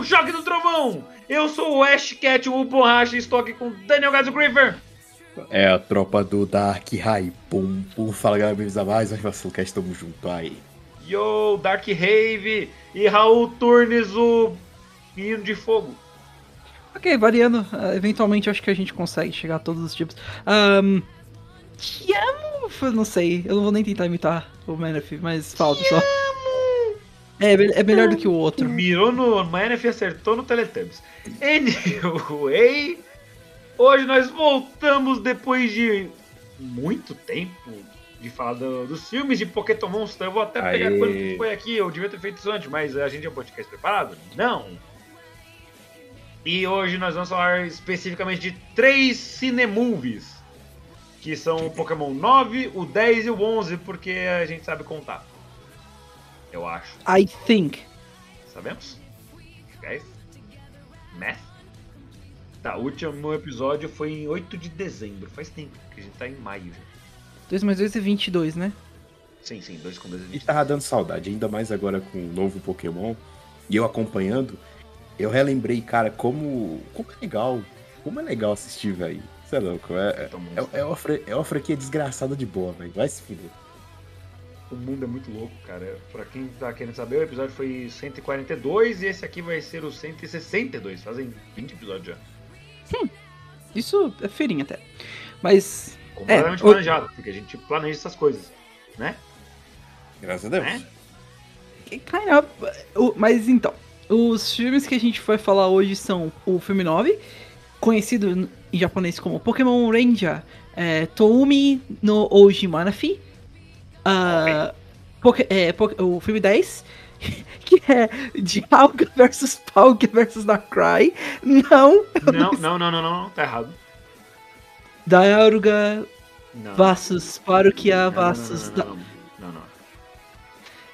Pikachu, choque do trovão! Eu sou o Ash Cat, o Borracha, e estou aqui com Daniel Gadzo Graver. É a tropa do Dark High. Pum, pum. Fala galera, bem-vindos a mais um Vacilo Cast, tamo junto aí. Yo, Dark Rave e Raul Turnes, o Menino de Fogo. Ok, variando, ah, eventualmente acho que a gente consegue chegar a todos os tipos. Ahn, te amo, não sei, eu não vou nem tentar imitar o Manaf, mas falta só. É, me- é melhor do que o outro. Mirou no Manef e acertou no Teletubbies. Anyway, hoje nós voltamos depois de muito tempo de falar do- dos filmes de Pokémon Monster. Eu vou até pegar Aê. quando que foi aqui, eu devia ter feito isso antes, mas a gente é um podcast preparado? Não! E hoje nós vamos falar especificamente de três cinemovies. Que são o Pokémon 9, o 10 e o 11, porque a gente sabe contar. Eu acho. I think. Sabemos? Guys? Math? Tá, o último episódio foi em 8 de dezembro. Faz tempo, que a gente tá em maio já. 2 mais 2 é 22, né? Sim, sim, 2 com 2 A e gente tava dando saudade, ainda mais agora com o novo Pokémon. E eu acompanhando, eu relembrei, cara, como, como é legal. Como é legal assistir, velho. Você é louco. É, é, é, uma, é uma franquia desgraçada de boa, velho. Vai se fuder. O mundo é muito louco, cara. Pra quem tá querendo saber, o episódio foi 142 e esse aqui vai ser o 162. Fazem 20 episódios já. Isso é feirinha até. Mas, Completamente É, o- planejado, porque a gente planeja essas coisas, né? Graças a Deus. Né? kind of, o- mas então, os filmes que a gente vai falar hoje são o filme 9, conhecido em japonês como Pokémon Ranger é, Toumi no Oji Manafi. Ah, Poké- é, o filme 10, que é Dialga versus Palkia versus Darkrai. Não, Não, não, não, não, não, tá errado. Dialga versus Parukia versus. não, não, não, não.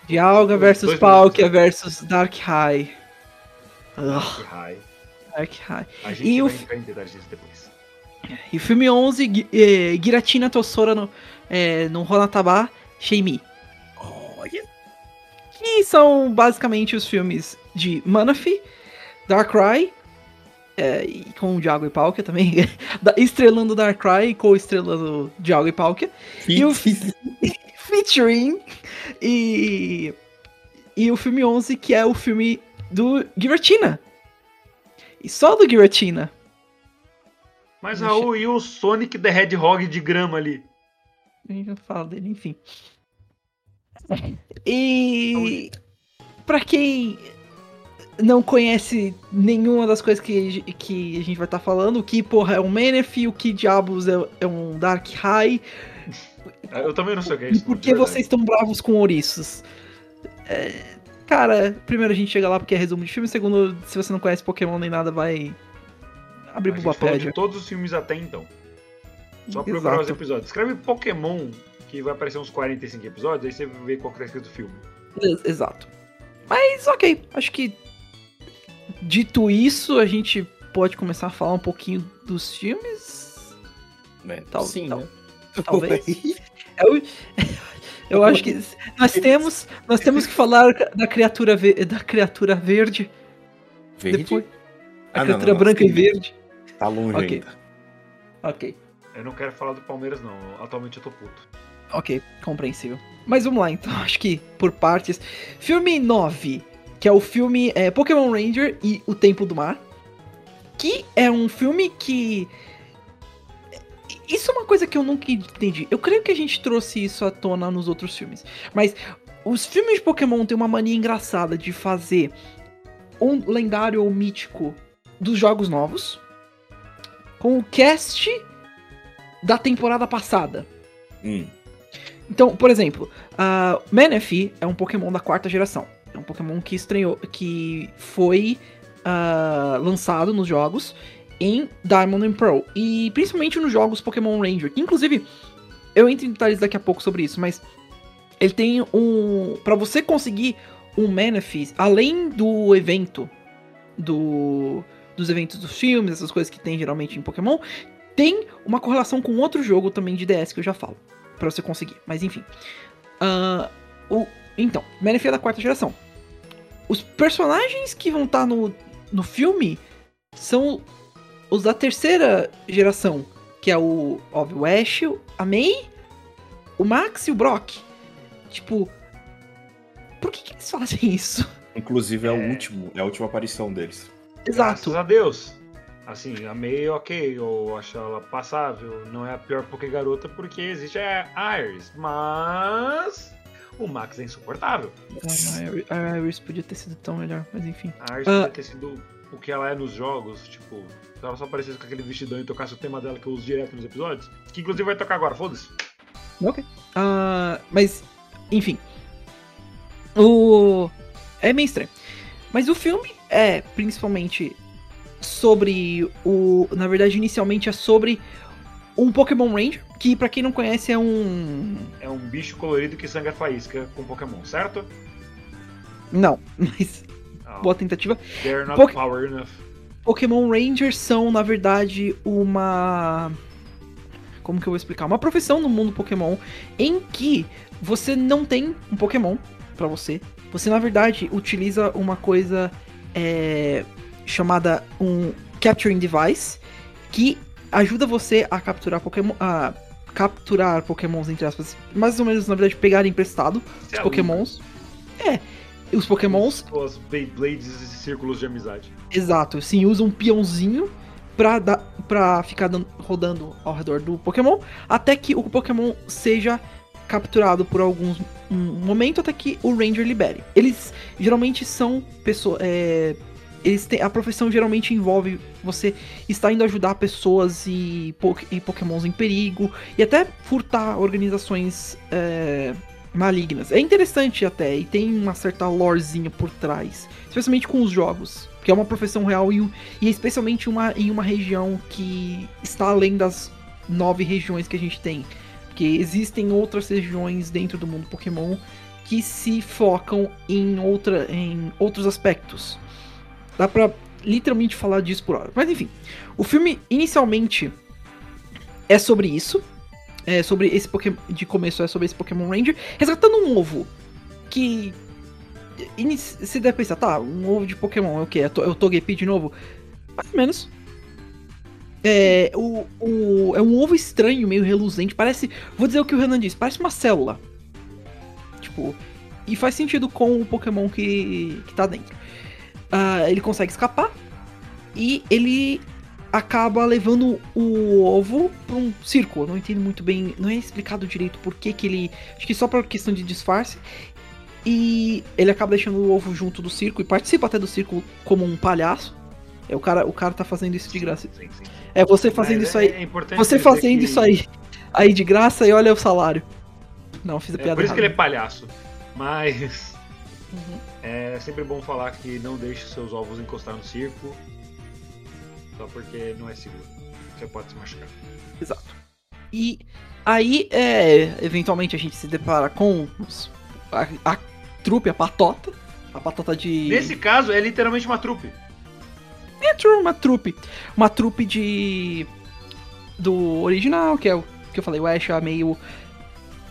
Dialga versus. Palkia versus Darkrai. Raio. Darkrai. A gente E o vai f- entrar em detalhes disso depois. E o filme 11, Gi- eh, Giratina Tossora no, eh, no Honataba Sheimi. Olha. Que são basicamente os filmes de Manafi, Darkrai, e com o Diago e Palkia também. estrelando Darkrai e co-estrelando Diago e Palkia. E o featuring e, e o filme 11, que é o filme do Giratina. E só do Giratina. Mas Raul, e o Sonic the Hedgehog de grama ali? A gente não fala dele, enfim. E pra quem não conhece nenhuma das coisas que, que a gente vai estar falando, o que porra é um Menef, o que diabos é, é um Dark High, Eu também não sei o que é e isso. por de que vocês estão bravos com ouriços? É, cara, primeiro a gente chega lá porque é resumo de filme, segundo, se você não conhece Pokémon nem nada, vai abrir A gente falou de todos os filmes até então. Só Exato. procurar os episódios. Escreve Pokémon, que vai aparecer uns 45 episódios, aí você vê qual que tá escrito o filme. Ex- Exato. Mas ok, acho que dito isso, a gente pode começar a falar um pouquinho dos filmes. É, Tal- sim, tal- né? talvez. Eu, eu acho que nós temos, nós temos que falar da criatura, ve- da criatura verde, Verde? depois. A Ah, não, criatura não, branca sim. e verde. Tá longe Ok. ainda. Ok, Eu não quero falar do Palmeiras, não. Atualmente eu tô puto. ok, compreensível. Mas vamos lá então, acho que por partes. Filme 9, que é o filme é, Pokémon Ranger e o Templo do Mar. Que é um filme que. Isso é uma coisa que eu nunca entendi. Eu creio que a gente trouxe isso à tona nos outros filmes. Mas os filmes de Pokémon têm uma mania engraçada de fazer um lendário ou mítico dos jogos novos. com o cast da temporada passada. Hum, Então, por exemplo, a Manaphy é um Pokémon da quarta geração. É um Pokémon que estreou, que foi ah, lançado nos jogos em Diamond and Pearl e principalmente nos jogos Pokémon Ranger. que, Inclusive, eu entro em detalhes daqui a pouco sobre isso, mas ele tem um, Pra você conseguir um Manaphy, além do evento do dos eventos dos filmes, essas coisas que tem geralmente em Pokémon, tem uma correlação com outro jogo também de DS que eu já falo Pra você conseguir. Mas enfim. Ah, o, então, é da quarta geração. Os personagens que vão estar no, no filme são os da terceira geração, que é o, óbvio, o Ash, a May, o Max e o Brock. Tipo, por que, que eles fazem isso? inclusive é, o É. último, é a última aparição deles. Exato. Graças a Deus. Assim, a May, ok, eu acho ela passável. Não é a pior Poké Garota porque existe a Iris. Mas. O Max é insuportável. A a Iris podia ter sido tão melhor, mas enfim. A Iris Ah. podia ter sido o que ela é nos jogos. Tipo, se ela só aparecesse com aquele vestidão e tocasse o tema dela que eu uso direto nos episódios. Que inclusive vai tocar agora, foda-se. Ok. Ah, mas, enfim. O. É meio estranho. Mas o filme é principalmente sobre o. Na verdade, inicialmente é sobre um Pokémon Ranger, que pra quem não conhece é um. É um bicho colorido que sangra faísca com Pokémon, certo? Não, mas Ah, boa tentativa. They're not Poké- power enough. Pokémon Rangers são, na verdade, uma. Como que eu vou explicar? Uma profissão no mundo Pokémon em que você não tem um Pokémon pra você. Você, na verdade, utiliza uma coisa é, chamada um Capturing Device que ajuda você a capturar Pokémon. A capturar Pokémons, entre aspas. Mais ou menos, na verdade, pegar emprestado Você os é Pokémons. É. Os Pokémons Suas Beyblades e círculos de amizade. Exato, sim, usa um peãozinho pra, dar, pra ficar dan- rodando ao redor do Pokémon, até que o Pokémon seja capturado por alguns um momento até que o Ranger libere. Eles geralmente são pessoas. É, eles têm, a profissão geralmente envolve você estar indo ajudar pessoas e, e Pokémons em perigo e até furtar organizações é, malignas. É interessante até, e tem uma certa lorezinha por trás, especialmente com os jogos, que é uma profissão real e, e especialmente uma, em uma região que está além das nove regiões que a gente tem. Porque existem outras regiões dentro do mundo Pokémon que se focam em, outra, em outros aspectos. Dá pra literalmente falar disso por hora. Mas enfim, o filme inicialmente é sobre isso. É sobre esse Pokémon. De começo é sobre esse Pokémon Ranger. Resgatando um ovo. Que. Você deve pensar, tá, um ovo de Pokémon é o quê? É é o Togepi de novo? Mais ou menos. É, o, o, é um ovo estranho, meio reluzente. Parece. Vou dizer o que o Renan disse: parece uma célula. Tipo. E faz sentido com o Pokémon que, que tá dentro. Ah, ele consegue escapar. E ele acaba levando o ovo pra um circo. Eu não entendo muito bem. Não é explicado direito por que, que ele. Acho que só por questão de disfarce. E ele acaba deixando o ovo junto do circo e participa até do circo como um palhaço. É, o cara, o cara tá fazendo isso de graça. Sim, sim. É você fazendo Mas isso é- aí. é importante Você fazendo que- isso aí, aí de graça e olha o salário. Não, fiz a É piada por isso que ele é errada. palhaço. Mas Uhum. É sempre bom falar que não deixe seus ovos encostar no circo. Só porque não é seguro. Você pode se machucar. Exato. E aí, é, eventualmente a gente se depara com os- a, a trupe, a patota. A patota de. Nesse caso, é literalmente uma trupe. É uma trupe. Uma trupe de. Do original, que é o que eu falei, o Ash, a meio.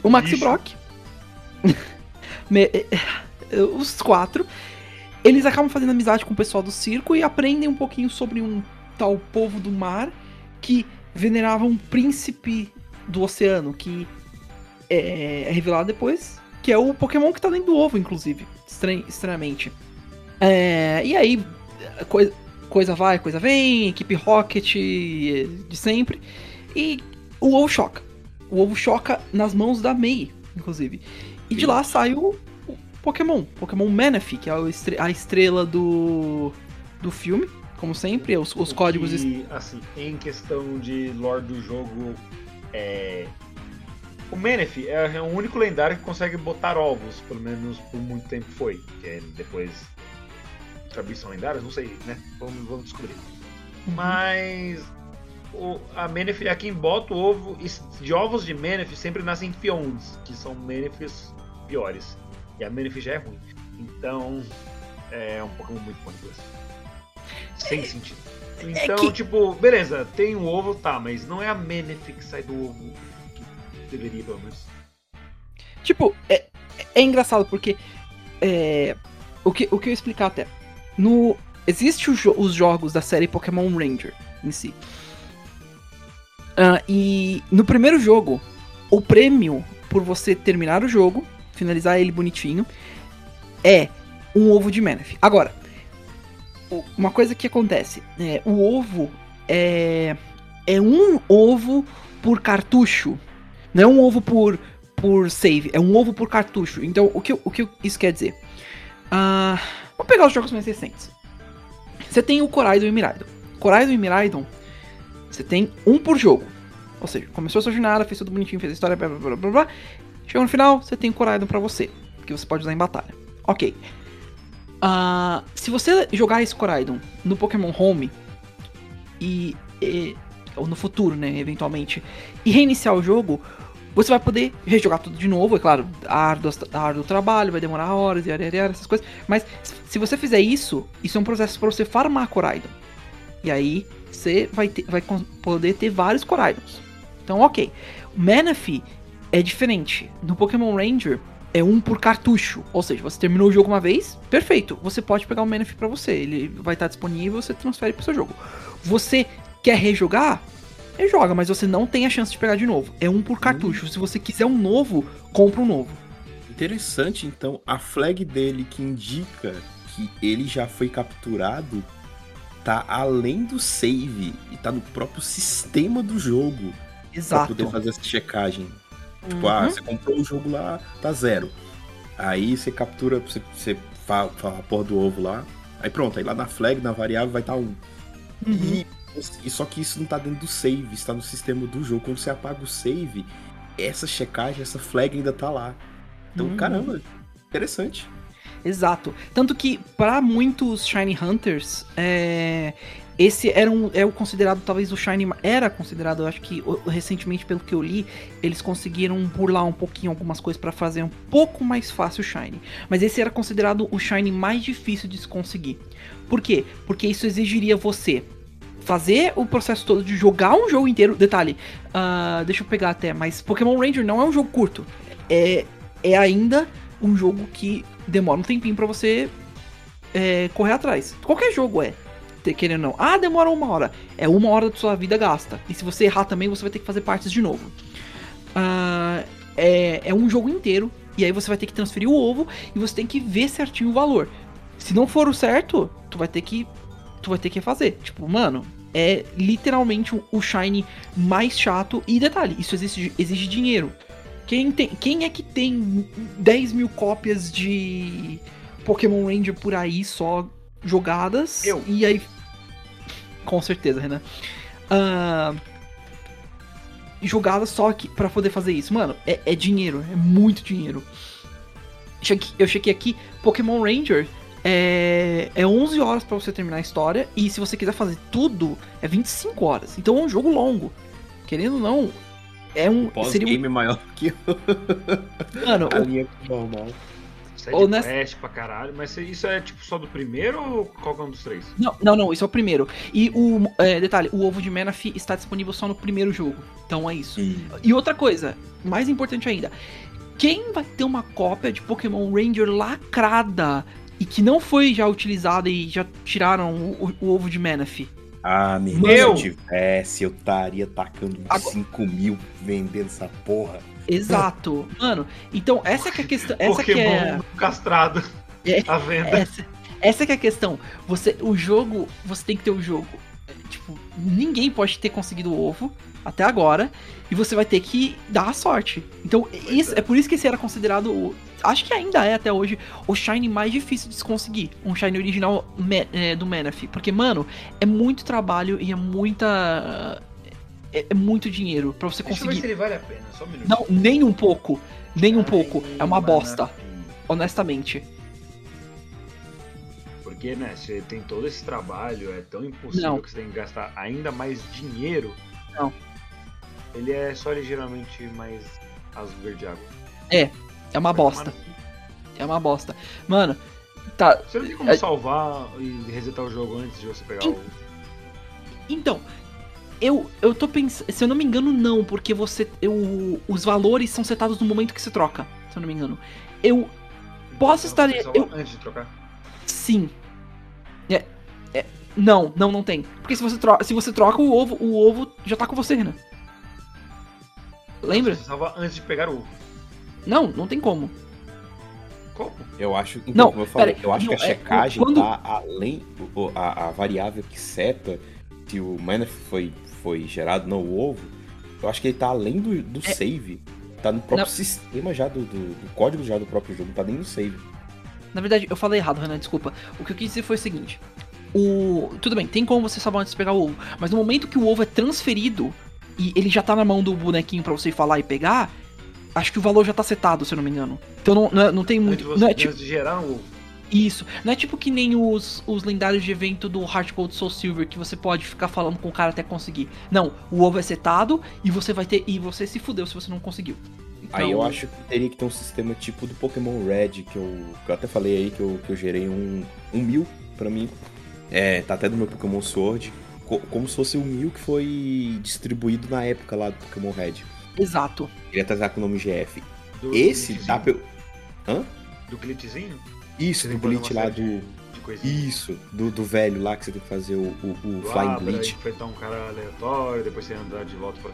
O Max. Brock. Me- eh, Os quatro. Eles acabam fazendo amizade com o pessoal do circo e aprendem um pouquinho sobre um tal povo do mar que venerava um príncipe do oceano, que é, é revelado depois, que é o Pokémon que tá dentro do ovo, inclusive, estran- estranhamente. É, e aí, coisa, coisa vai, coisa vem, equipe Rocket eh, de sempre. E o ovo choca. O ovo choca nas mãos da Mei, inclusive. E de lá sai o Pokémon, Pokémon Manaphy, que é a estrela do, do filme. como sempre, os, os códigos. E, assim, em questão de lore do jogo, é... o Meneth é o único lendário que consegue botar ovos, pelo menos por muito tempo foi. Que é depois. Sabia são lendários? Não sei, né? Vamos, vamos descobrir. Mas o, a Meneth é quem bota o ovo. De ovos de Meneth sempre nascem Fions, que são Meneths piores. E a Meneth já é ruim. Então é um Pokémon muito manipulação. Sem sentido. Então, que- tipo, beleza, tem um ovo, tá, mas não é a Meneth que sai do ovo que deveria, pelo menos. Tipo, é, é engraçado porque. é, o, que, o que eu ia explicar até. No, existe jo- os jogos da série Pokémon Ranger em si. Ah, e no primeiro jogo, o prêmio por você terminar o jogo, finalizar ele bonitinho, é um ovo de Manaphy. Agora, uma coisa que acontece, é, o ovo é, é um ovo por cartucho, não é um ovo por, por save, é um ovo por cartucho. Então, o que, o que isso quer dizer? Ah, vamos pegar os jogos mais recentes. Você tem o Coraidon e o Miraidon. Coraidon e Miraidon, você tem um por jogo. Ou seja, começou a sua jornada, fez tudo bonitinho, fez a história, blá blá blá blá. Chegou no final, você tem o Coraidon pra você, que você pode usar em batalha. Ok. Ah, se você jogar esse Coraidon no Pokémon Home e, e- ou no futuro, né, eventualmente, e reiniciar o jogo, você vai poder rejogar tudo de novo, é claro, árduo, árduo trabalho, vai demorar horas, yara, essas coisas, mas se você fizer isso, isso é um processo para você farmar Coraidon. E aí você vai, ter- vai poder ter vários Coraidons. Então, ok. O Manaphy é diferente. No Pokémon Ranger é um por cartucho. Ou seja, você terminou o jogo uma vez, perfeito. Você pode pegar o Manaphy pra você. Ele vai estar disponível, você transfere pro seu jogo. Você quer rejogar? Rejoga, mas você não tem a chance de pegar de novo. É um por cartucho. Se você quiser um novo, compra um novo. Interessante, então, a flag dele que indica que ele já foi capturado tá além do save e tá no próprio sistema do jogo pra Exato. poder fazer essa checagem. Tipo, Uhum. ah, você comprou o jogo lá, tá zero. Aí você captura, você, você fala, fala a porra do ovo lá. Aí pronto, aí lá na flag, na variável, vai estar um. Uhum. E, e só que isso não tá dentro do save, está no sistema do jogo. Quando você apaga o save, essa checagem, essa flag ainda tá lá. Então, Uhum. caramba, interessante. Exato. Tanto que, pra muitos Shiny Hunters, é, esse era um, é o considerado, talvez o Shiny. ma- Era considerado, eu acho que recentemente, pelo que eu li, eles conseguiram burlar um pouquinho algumas coisas pra fazer um pouco mais fácil o Shiny. Mas esse era considerado o Shiny mais difícil de se conseguir. Por quê? Porque isso exigiria você fazer o processo todo de jogar um jogo inteiro. Detalhe, ah, deixa eu pegar até, mas Pokémon Ranger não é um jogo curto. É, é ainda um jogo que demora um tempinho pra você é, correr atrás. Qualquer jogo é. Querendo ou não. Ah, demora uma hora. É uma hora da sua vida gasta. E se você errar também, você vai ter que fazer partes de novo. Ah, é, é um jogo inteiro. E aí você vai ter que transferir o ovo e você tem que ver certinho o valor. Se não for o certo, tu vai ter que. Tu vai ter que fazer. Tipo, mano, é literalmente o- o Shine mais chato. E detalhe, isso exige, exige dinheiro. Quem, tem, quem é que tem 10 mil cópias de Pokémon Ranger por aí só jogadas? Eu. E aí. Com certeza, Renan. Ah, jogadas só que para poder fazer isso. Mano, é, é dinheiro, é muito dinheiro. Eu chequei aqui, Pokémon Ranger é, é 11 horas pra você terminar a história. E se você quiser fazer tudo, é 25 horas. Então é um jogo longo. Querendo ou não, é um. Seria Pós-game é maior que um, mano, a o- linha normal. Side Ou nessa- quest pra caralho, mas isso é tipo só do primeiro ou qual que é um dos três? Não, não, não, isso é o primeiro. E o é, detalhe, o ovo de Manaphy está disponível só no primeiro jogo. Então é isso. E outra coisa, mais importante ainda, quem vai ter uma cópia de Pokémon Ranger lacrada e que não foi já utilizada e já tiraram o, o- o ovo de Manaphy? Ah, meu se eu tivesse, eu estaria tacando uns Agora- 5 mil vendendo essa porra. Exato. Mano, então essa que é a questão, essa que Pokémon é castrado É. à venda. essa, essa que é a questão. Você o jogo, você tem que ter o jogo. Tipo, ninguém pode ter conseguido o ovo até agora. E você vai ter que dar a sorte. Então, isso, é. é por isso que esse era considerado. o- Acho que ainda é até hoje o Shine mais difícil de se conseguir. Um Shine original me- é, do Manaphy. Porque, mano, é muito trabalho e é muita. É, é muito dinheiro pra você Deixa eu ver se conseguir. ele vale a pena, só um minuto. Não, nem um pouco. Nem um Ai, pouco. É uma bosta. Honestamente. Porque, né, você tem todo esse trabalho, é tão impossível Não. que você tem que gastar ainda mais dinheiro. Não. Ele é só ligeiramente mais azul verde água. É uma bosta. É uma bosta. Mano, tá. Você não tem como É- salvar e resetar o jogo antes de você pegar Em- o. Então, eu, eu tô pensando. Se eu não me engano, não, porque você. Eu, os valores são setados no momento que você troca. Se eu não me engano. Eu. Posso Então, estar- você salva eu- Antes de trocar. Sim. É. é não, não, não tem. Porque se você, troca, se você troca o ovo, o ovo já tá com você, Renan. Lembra? Você salva antes de pegar o ovo. Não, não tem como. Como? Eu acho, então, Não, como eu falei, pera, eu acho não, que a é, checagem quando- tá além, a, a variável que seta se o mana foi, foi gerado, não o ovo, eu acho que ele tá além do, do É. save. Tá no próprio Não. sistema já do, do, do código já do próprio jogo, não tá nem no save. Na verdade, eu falei errado, Renan, desculpa. O que eu quis dizer foi o seguinte. O. Tudo bem, tem como você salvar antes de pegar o ovo. Mas no momento que o ovo é transferido e ele já tá na mão do bonequinho pra você falar e pegar, acho que o valor já tá setado, se eu não me engano. Então não, não, é- não tem Antes muito. de, você, Não é antes tipo. de gerar um ovo. Isso. Não é tipo que nem os, os lendários de evento do Heart Gold Soul Silver, que você pode ficar falando com o cara até conseguir. Não, o ovo é setado e você vai ter. E você se fudeu se você não conseguiu. Aí eu Então, acho que teria que ter um sistema tipo do Pokémon Red, que eu, que eu até falei aí que eu, que eu gerei um, um mil pra mim. É, tá até do meu Pokémon Sword. co- como se fosse o mil que foi distribuído na época lá do Pokémon Red. Exato. Ele até tá com o nome GF. Do Esse dá pra eu... Hã? Do glitchzinho? Isso, do glitch lá do... De. Isso, do, do velho lá que você tem que fazer o, o, o Do Flying Abra, Glitch. enfrentar um cara aleatório, depois você andar de volta pra.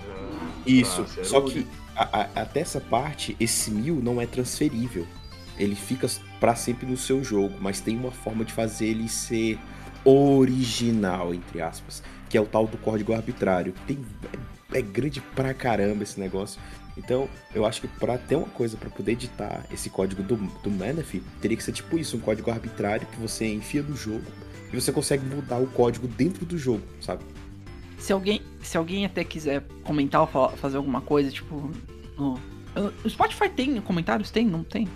Isso, pra só que a- a- até essa parte, esse mil não é transferível. Ele fica pra sempre no seu jogo, mas tem uma forma de fazer ele ser original, entre aspas, que é o tal do código arbitrário. Tem, é, é grande pra caramba esse negócio. Então, eu acho que pra ter uma coisa pra poder editar esse código do, do Manaphy, teria que ser tipo isso, um código arbitrário que você enfia no jogo e você consegue mudar o código dentro do jogo, sabe? Se alguém, se alguém até quiser comentar ou fa- fazer alguma coisa, tipo. No, o Spotify tem comentários? Tem? Não tem?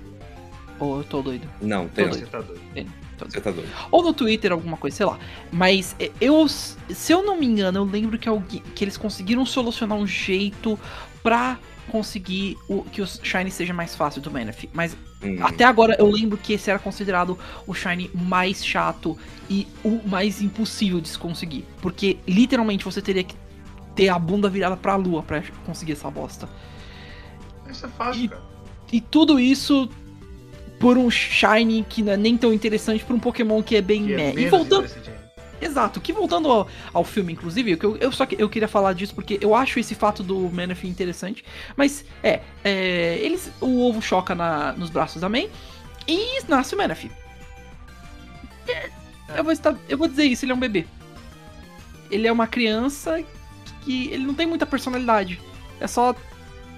Ou eu tô doido? Não, tem, Tudo Você tá doido. você tá doido. Ou no Twitter, alguma coisa, sei lá. Mas é, eu. Se eu não me engano, eu lembro que, alguém, que eles conseguiram solucionar um jeito pra conseguir o, que o Shine seja mais fácil do Manaphy. Mas Hum. até agora eu lembro que esse era considerado o Shine mais chato e o mais impossível de se conseguir. Porque literalmente você teria que ter a bunda virada pra lua pra conseguir essa bosta. Isso é fácil, E- cara. E tudo isso por um Shine que não é nem tão interessante, por um Pokémon que é bem Que é meh. E voltando. Exato, que voltando ao, ao filme, inclusive, eu, eu, eu só que eu queria falar disso porque eu acho esse fato do Manaphy interessante. Mas é, é, eles, o ovo choca na, nos braços da May e nasce o Manaphy. É, eu, vou estar, eu vou dizer isso, ele é um bebê. Ele é uma criança que ele não tem muita personalidade. É só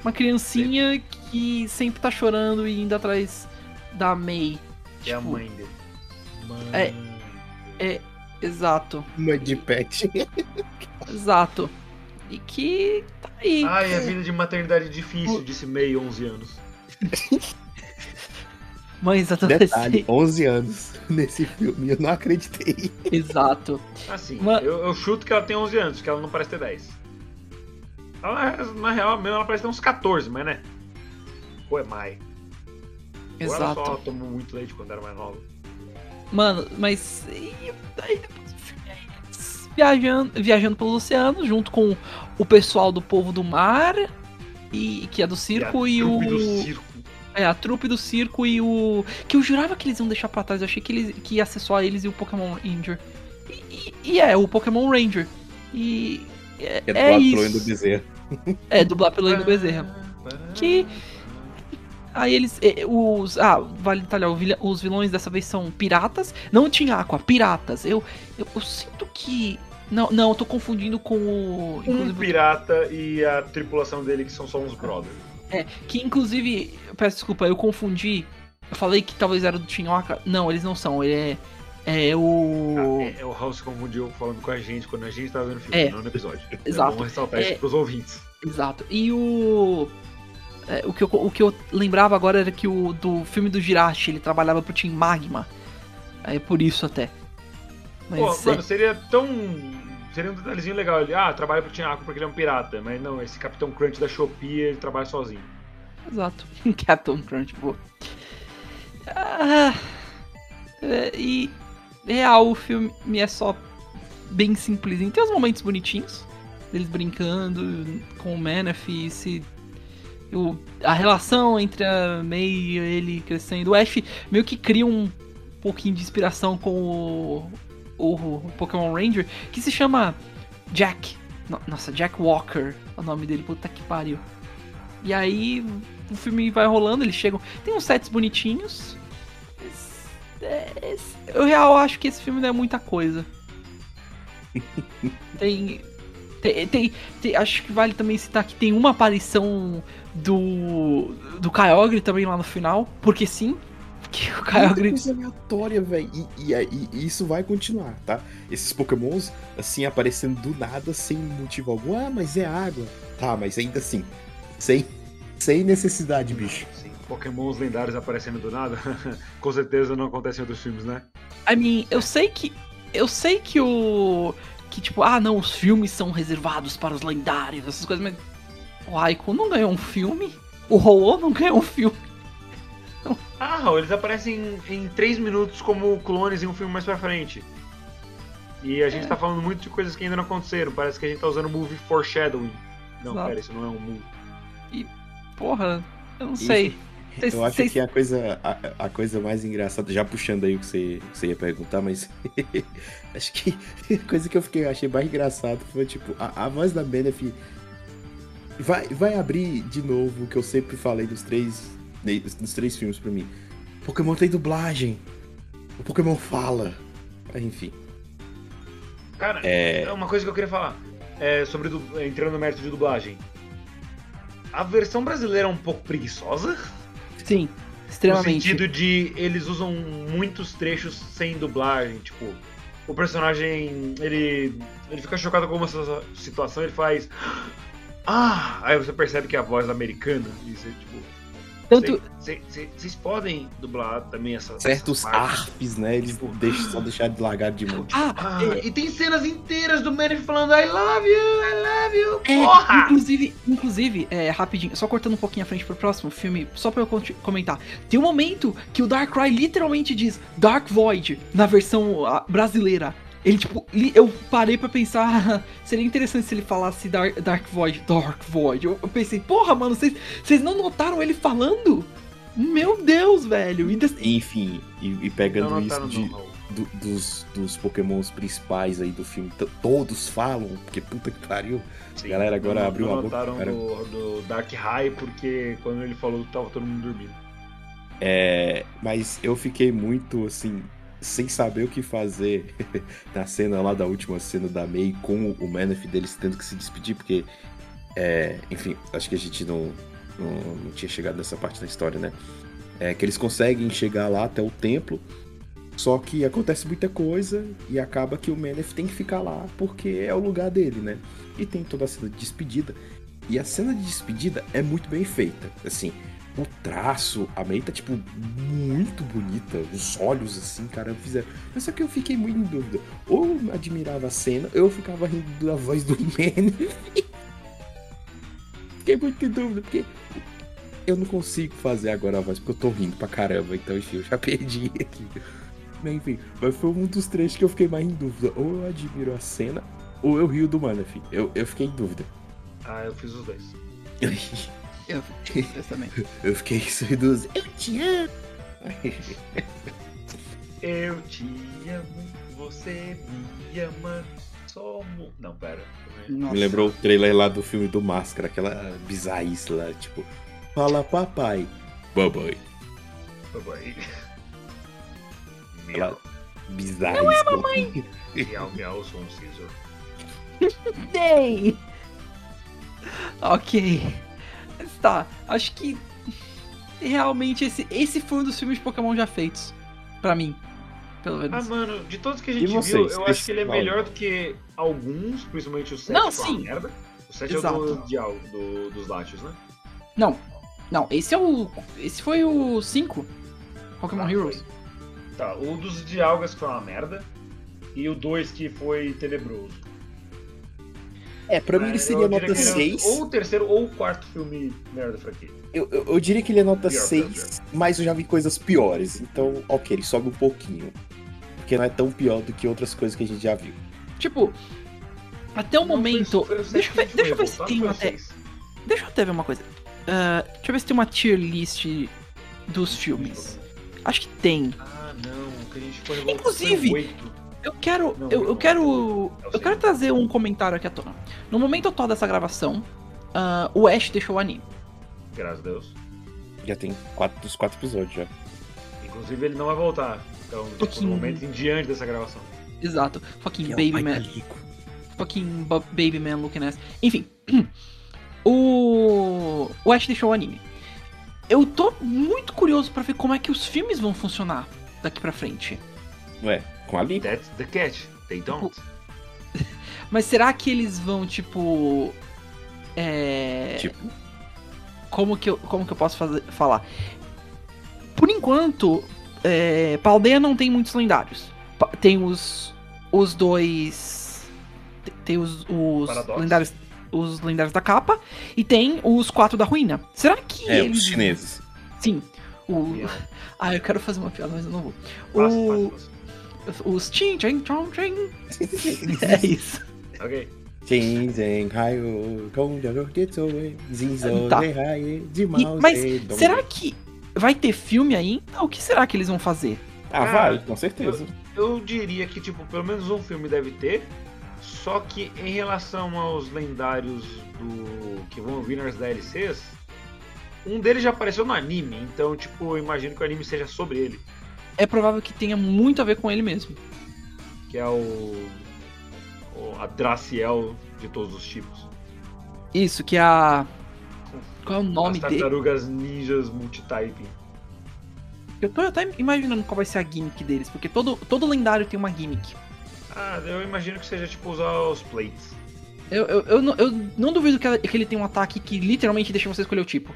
uma criancinha que sempre tá chorando e indo atrás da May. Que é a Tipo, mãe dele. Mãe É. É, exato. Uma de pet. Exato. E que tá aí. Ai, a vida de maternidade difícil, disse May, 11 anos. Mães Detalhe, adolescentes. 11 anos nesse filme, eu não acreditei. Exato. Assim, Ma- eu, eu chuto que ela tem 11 anos, que ela não parece ter 10. Ela, na real, mesmo, ela parece ter uns 14, mas né? Ou é Mai. Ou ela só Exato. tomou muito leite quando era mais nova. Mano, mas. E aí depois o filme eles viajando, viajando pelos oceanos, junto com o pessoal do povo do mar. E que é do circo e, a o. trupe do circo. É, a trupe do circo e o. Que eu jurava que eles iam deixar pra trás. Eu achei que, eles, que ia ser só eles e o Pokémon Ranger. E, e- e é, o Pokémon Ranger. E. É, É, é isso. Atlô e do Bezerra. É, dublar pelo Endo Bezerra. Que- Aí eles. eh, Os. Ah, vale detalhar, os vilões dessa vez são piratas. Não tinha Aqua, piratas. Eu, eu, eu sinto que Não, não, eu tô confundindo com o. Um pirata e a tripulação dele, que são só uns brothers. É, que inclusive, peço desculpa, eu confundi. Eu falei que talvez era do Tinhoca. Não, eles não são. Ele é. É o. Ah, é, é o House confundiu falando com a gente quando a gente tava vendo o filme, É. não no episódio. Exato. Vamos ressaltar É. isso pros ouvintes. Exato. E o. é, o, que eu, o que eu lembrava agora era que o do filme do Jirachi ele trabalhava pro Team Magma. É por isso até. Mas Pô, é, mano, seria tão. Seria um detalhezinho legal ali. Ah, trabalha pro Tiago porque ele é um pirata. Mas não, esse Capitão Crunch da Shopee, ele trabalha sozinho. Exato. Captain Crunch, pô. Ah, é, e real, o filme é só bem simplesinho. Tem uns momentos bonitinhos. Eles brincando com o Manaf, se. O- a relação entre a May e ele crescendo. O Ash meio que cria um pouquinho de inspiração com o, o, o Pokémon Ranger, que se chama Jack. No- Nossa, Jack Walker é o nome dele, puta que pariu. E aí o filme vai rolando, eles chegam. Tem uns sets bonitinhos. É, eu real acho que esse filme não é muita coisa. tem, tem, tem- tem- Acho que vale também citar que tem uma aparição do. do Kyogre também lá no final. Porque sim. Que o Kyogre. coisa aleatória, velho. E, e, e- e isso vai continuar, tá? Esses pokémons, assim, aparecendo do nada, sem motivo algum. Ah, mas é água. Tá, mas ainda assim, sem, sem necessidade, bicho. Sim. Pokémons lendários aparecendo do nada. Com certeza não acontece em outros filmes, né? I mean, eu sei que. Eu sei que o. Que tipo, ah não, os filmes são reservados para os lendários, essas coisas, mas. O Raikou não ganhou um filme? O Ho não ganhou um filme? Ah, eles aparecem em 3 minutos como clones em um filme mais pra frente. E a gente É. tá falando muito de coisas que ainda não aconteceram. Parece que a gente tá usando movie foreshadowing. Não, Exato. pera, isso não é um movie. Porra, eu não sei. Vocês- Eu acho vocês- que a coisa, a, a coisa mais engraçada, já puxando aí o que você, que você ia perguntar, mas acho que a coisa que eu fiquei, achei mais engraçado foi tipo, a, a voz da Benef vai, vai abrir de novo o que eu sempre falei nos três, nos três filmes pra mim. Pokémon tem dublagem. O Pokémon fala. Ah, Enfim. Cara, É. é uma coisa que eu queria falar. É sobre du- entrando no mérito de dublagem. A versão brasileira é um pouco preguiçosa. Sim, No extremamente. sentido de eles usam muitos trechos sem dublagem, tipo, o personagem, ele ele fica chocado com uma situa- situação, ele faz ah, aí você percebe que é a voz americana e você, tipo, Tanto. cê- cê- vocês podem dublar também essa Certos essa parte. arps, né? Eles Tipo- deixam, só deixar de largar de mão. Ah, Ah, é, e tem cenas inteiras do Manny falando I love you, I love you, É, porra! inclusive, inclusive, é, rapidinho, só cortando um pouquinho à frente pro próximo filme, só pra eu comentar. Tem um momento que o Darkrai literalmente diz Dark Void na versão ah, brasileira. Ele, tipo, li- eu parei pra pensar, seria interessante se ele falasse Dark, Dark Void, Dark Void. Eu, eu pensei, porra, mano, vocês vocês não notaram ele falando? Meu Deus, velho. E des- Enfim, e, e pegando Não isso de, do- dos, dos pokémons principais aí do filme, todos falam, porque puta que pariu. Sim, galera agora não- abriu não a boca, notaram cara. do, do Dark High porque quando ele falou tava todo mundo dormindo. É, mas eu fiquei muito assim, sem saber o que fazer na cena lá da última cena da May com o Manaf deles tendo que se despedir, porque, é, enfim, acho que a gente não, não, não tinha chegado nessa parte da história, né? É que eles conseguem chegar lá até o templo, só que acontece muita coisa e acaba que o Manaf tem que ficar lá porque é o lugar dele, né? E tem toda a cena de despedida. E a cena de despedida é muito bem feita, assim o traço, a May tá, tipo, muito bonita. Os olhos, assim, cara, fizeram. Mas só que eu fiquei muito em dúvida. Ou eu admirava a cena, ou eu ficava rindo da voz do Man. fiquei muito em dúvida, porque eu não consigo fazer agora a voz, porque eu tô rindo pra caramba. Então, enfim, eu já perdi aqui. Mas, enfim, mas foi um dos trechos que eu fiquei mais em dúvida. Ou eu admiro a cena, ou eu rio do Manaf. Eu, eu fiquei em dúvida. Ah, eu fiz os dois. Eu, eu também. Eu fiquei sorrindo. Eu te amo. Eu te amo, você me ama, somos. Não, pera. Nossa. Me lembrou o trailer lá do filme do Máscara, aquela bizarrice lá, tipo, fala papai, babai. Papai. Ela- Miau, Bizarrice. Não é mamãe. miau, miau, sou um Caesar. Ok. Tá, acho que realmente esse, esse foi um dos filmes de Pokémon já feitos. Pra mim, pelo Ah, menos. mano, de todos que a gente vocês? viu, eu acho que ele é melhor do que alguns, principalmente o 7 Não, que é uma sim. merda. O 7 é o Exato. do, Dial, do, dos Latios, né? Não, não, esse é o. Esse foi o 5. Pokémon Ah, Heroes. foi. Tá, o dos Dialgas que foi uma merda. E o 2 que foi tenebroso. É, pra mim ele Mas seria nota que ele é 6. Ou o terceiro ou o quarto filme merda da franquia. Eu, eu, eu diria que ele é nota Pior, 6, mas eu já vi coisas piores. Então, ok, ele sobe um pouquinho. Porque não é tão pior do que outras coisas que a gente já viu. Tipo, até o Não, momento. foi- foi deixa eu ver, deixa eu ver se tem uma até. Deixa eu até ver uma coisa. Ah, deixa eu ver se tem uma tier list dos filmes. Acho que tem. Ah, não, o que a gente foi Inclusive, foi o oito. Eu quero. Eu, eu quero. É Eu quero trazer um comentário aqui à tona. No momento atual dessa gravação, ah, o Ash deixou o anime. Graças a Deus. Já tem quatro dos quatro episódios já. Inclusive ele não vai voltar. Então, tipo, no momento em diante dessa gravação. Exato. Fucking Que é Baby pai Man. Calico. Fucking Baby Man looking ass. Enfim. O. O Ash deixou o anime. Eu tô muito curioso pra ver como é que os filmes vão funcionar daqui pra frente. Ué, com a. That's the catch. They don't. Mas será que eles vão, tipo. É. Tipo, Como que eu, como que eu posso fazer, falar? Por enquanto, é, Paldeia não tem muitos lendários. Tem os. Os dois. te- Tem os, os Paradoxo. lendários. Os lendários da capa. E tem os quatro da ruína. Será que é, eles. os chineses. Sim. O... Ah, eu quero fazer uma piada, mas eu não vou. Faça, O... faça, faça. Os Chin Chin Chong Chin. É isso. Ok. Kondoro, Tetsuwe, Zinzo, mas será que vai ter filme ainda? O que será que eles vão fazer? Ah, Ah, vai, com certeza. Eu diria que, tipo, pelo menos um filme deve ter. Só que em relação aos lendários do que vão vir nas DLCs, um deles já apareceu no anime. Então, tipo, eu imagino que o anime seja sobre ele. É provável que tenha muito a ver com ele mesmo. Que é o. o a Draciel de todos os tipos. Isso, que é a. Qual é o nome As dele? tartarugas ninjas multityping. Eu tô até imaginando qual vai ser a gimmick deles, porque todo, todo lendário tem uma gimmick. Ah, eu imagino que seja tipo usar os plates. Eu, eu, eu, não, eu não duvido que, ela- que ele tem um ataque que literalmente deixa você escolher o tipo.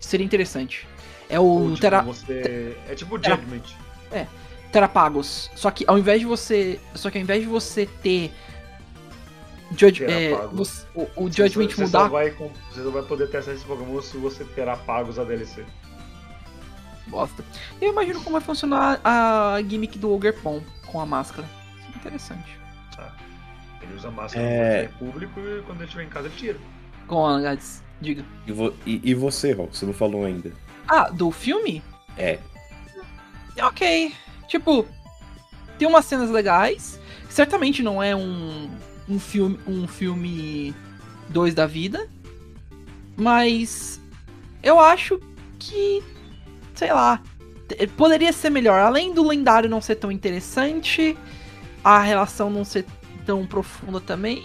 Seria interessante. É o Ou, tipo, Tera, você... É tipo Tera- Judgment. Terapagos. Só que ao invés de você. Só que ao invés de você ter. Judge, é, você- o, o Judgment você, mudar. Só vai, você só vai poder ter acesso a esse Pokémon se você terá pagos a DLC. Bosta. Eu imagino como vai funcionar a gimmick do Ogerpon com a máscara. Interessante. Ele usa máscara É. no público e quando ele estiver em casa ele tira. Com a. Gats, Diga. E, vo- e- e você, Rol? Você não falou ainda. Ah, do filme? É. Ok. Tipo, tem umas cenas legais. Certamente não é um, um filme um filme 2 da vida. Mas eu acho que sei lá, poderia ser melhor. Além do lendário não ser tão interessante, a relação não ser tão profunda também.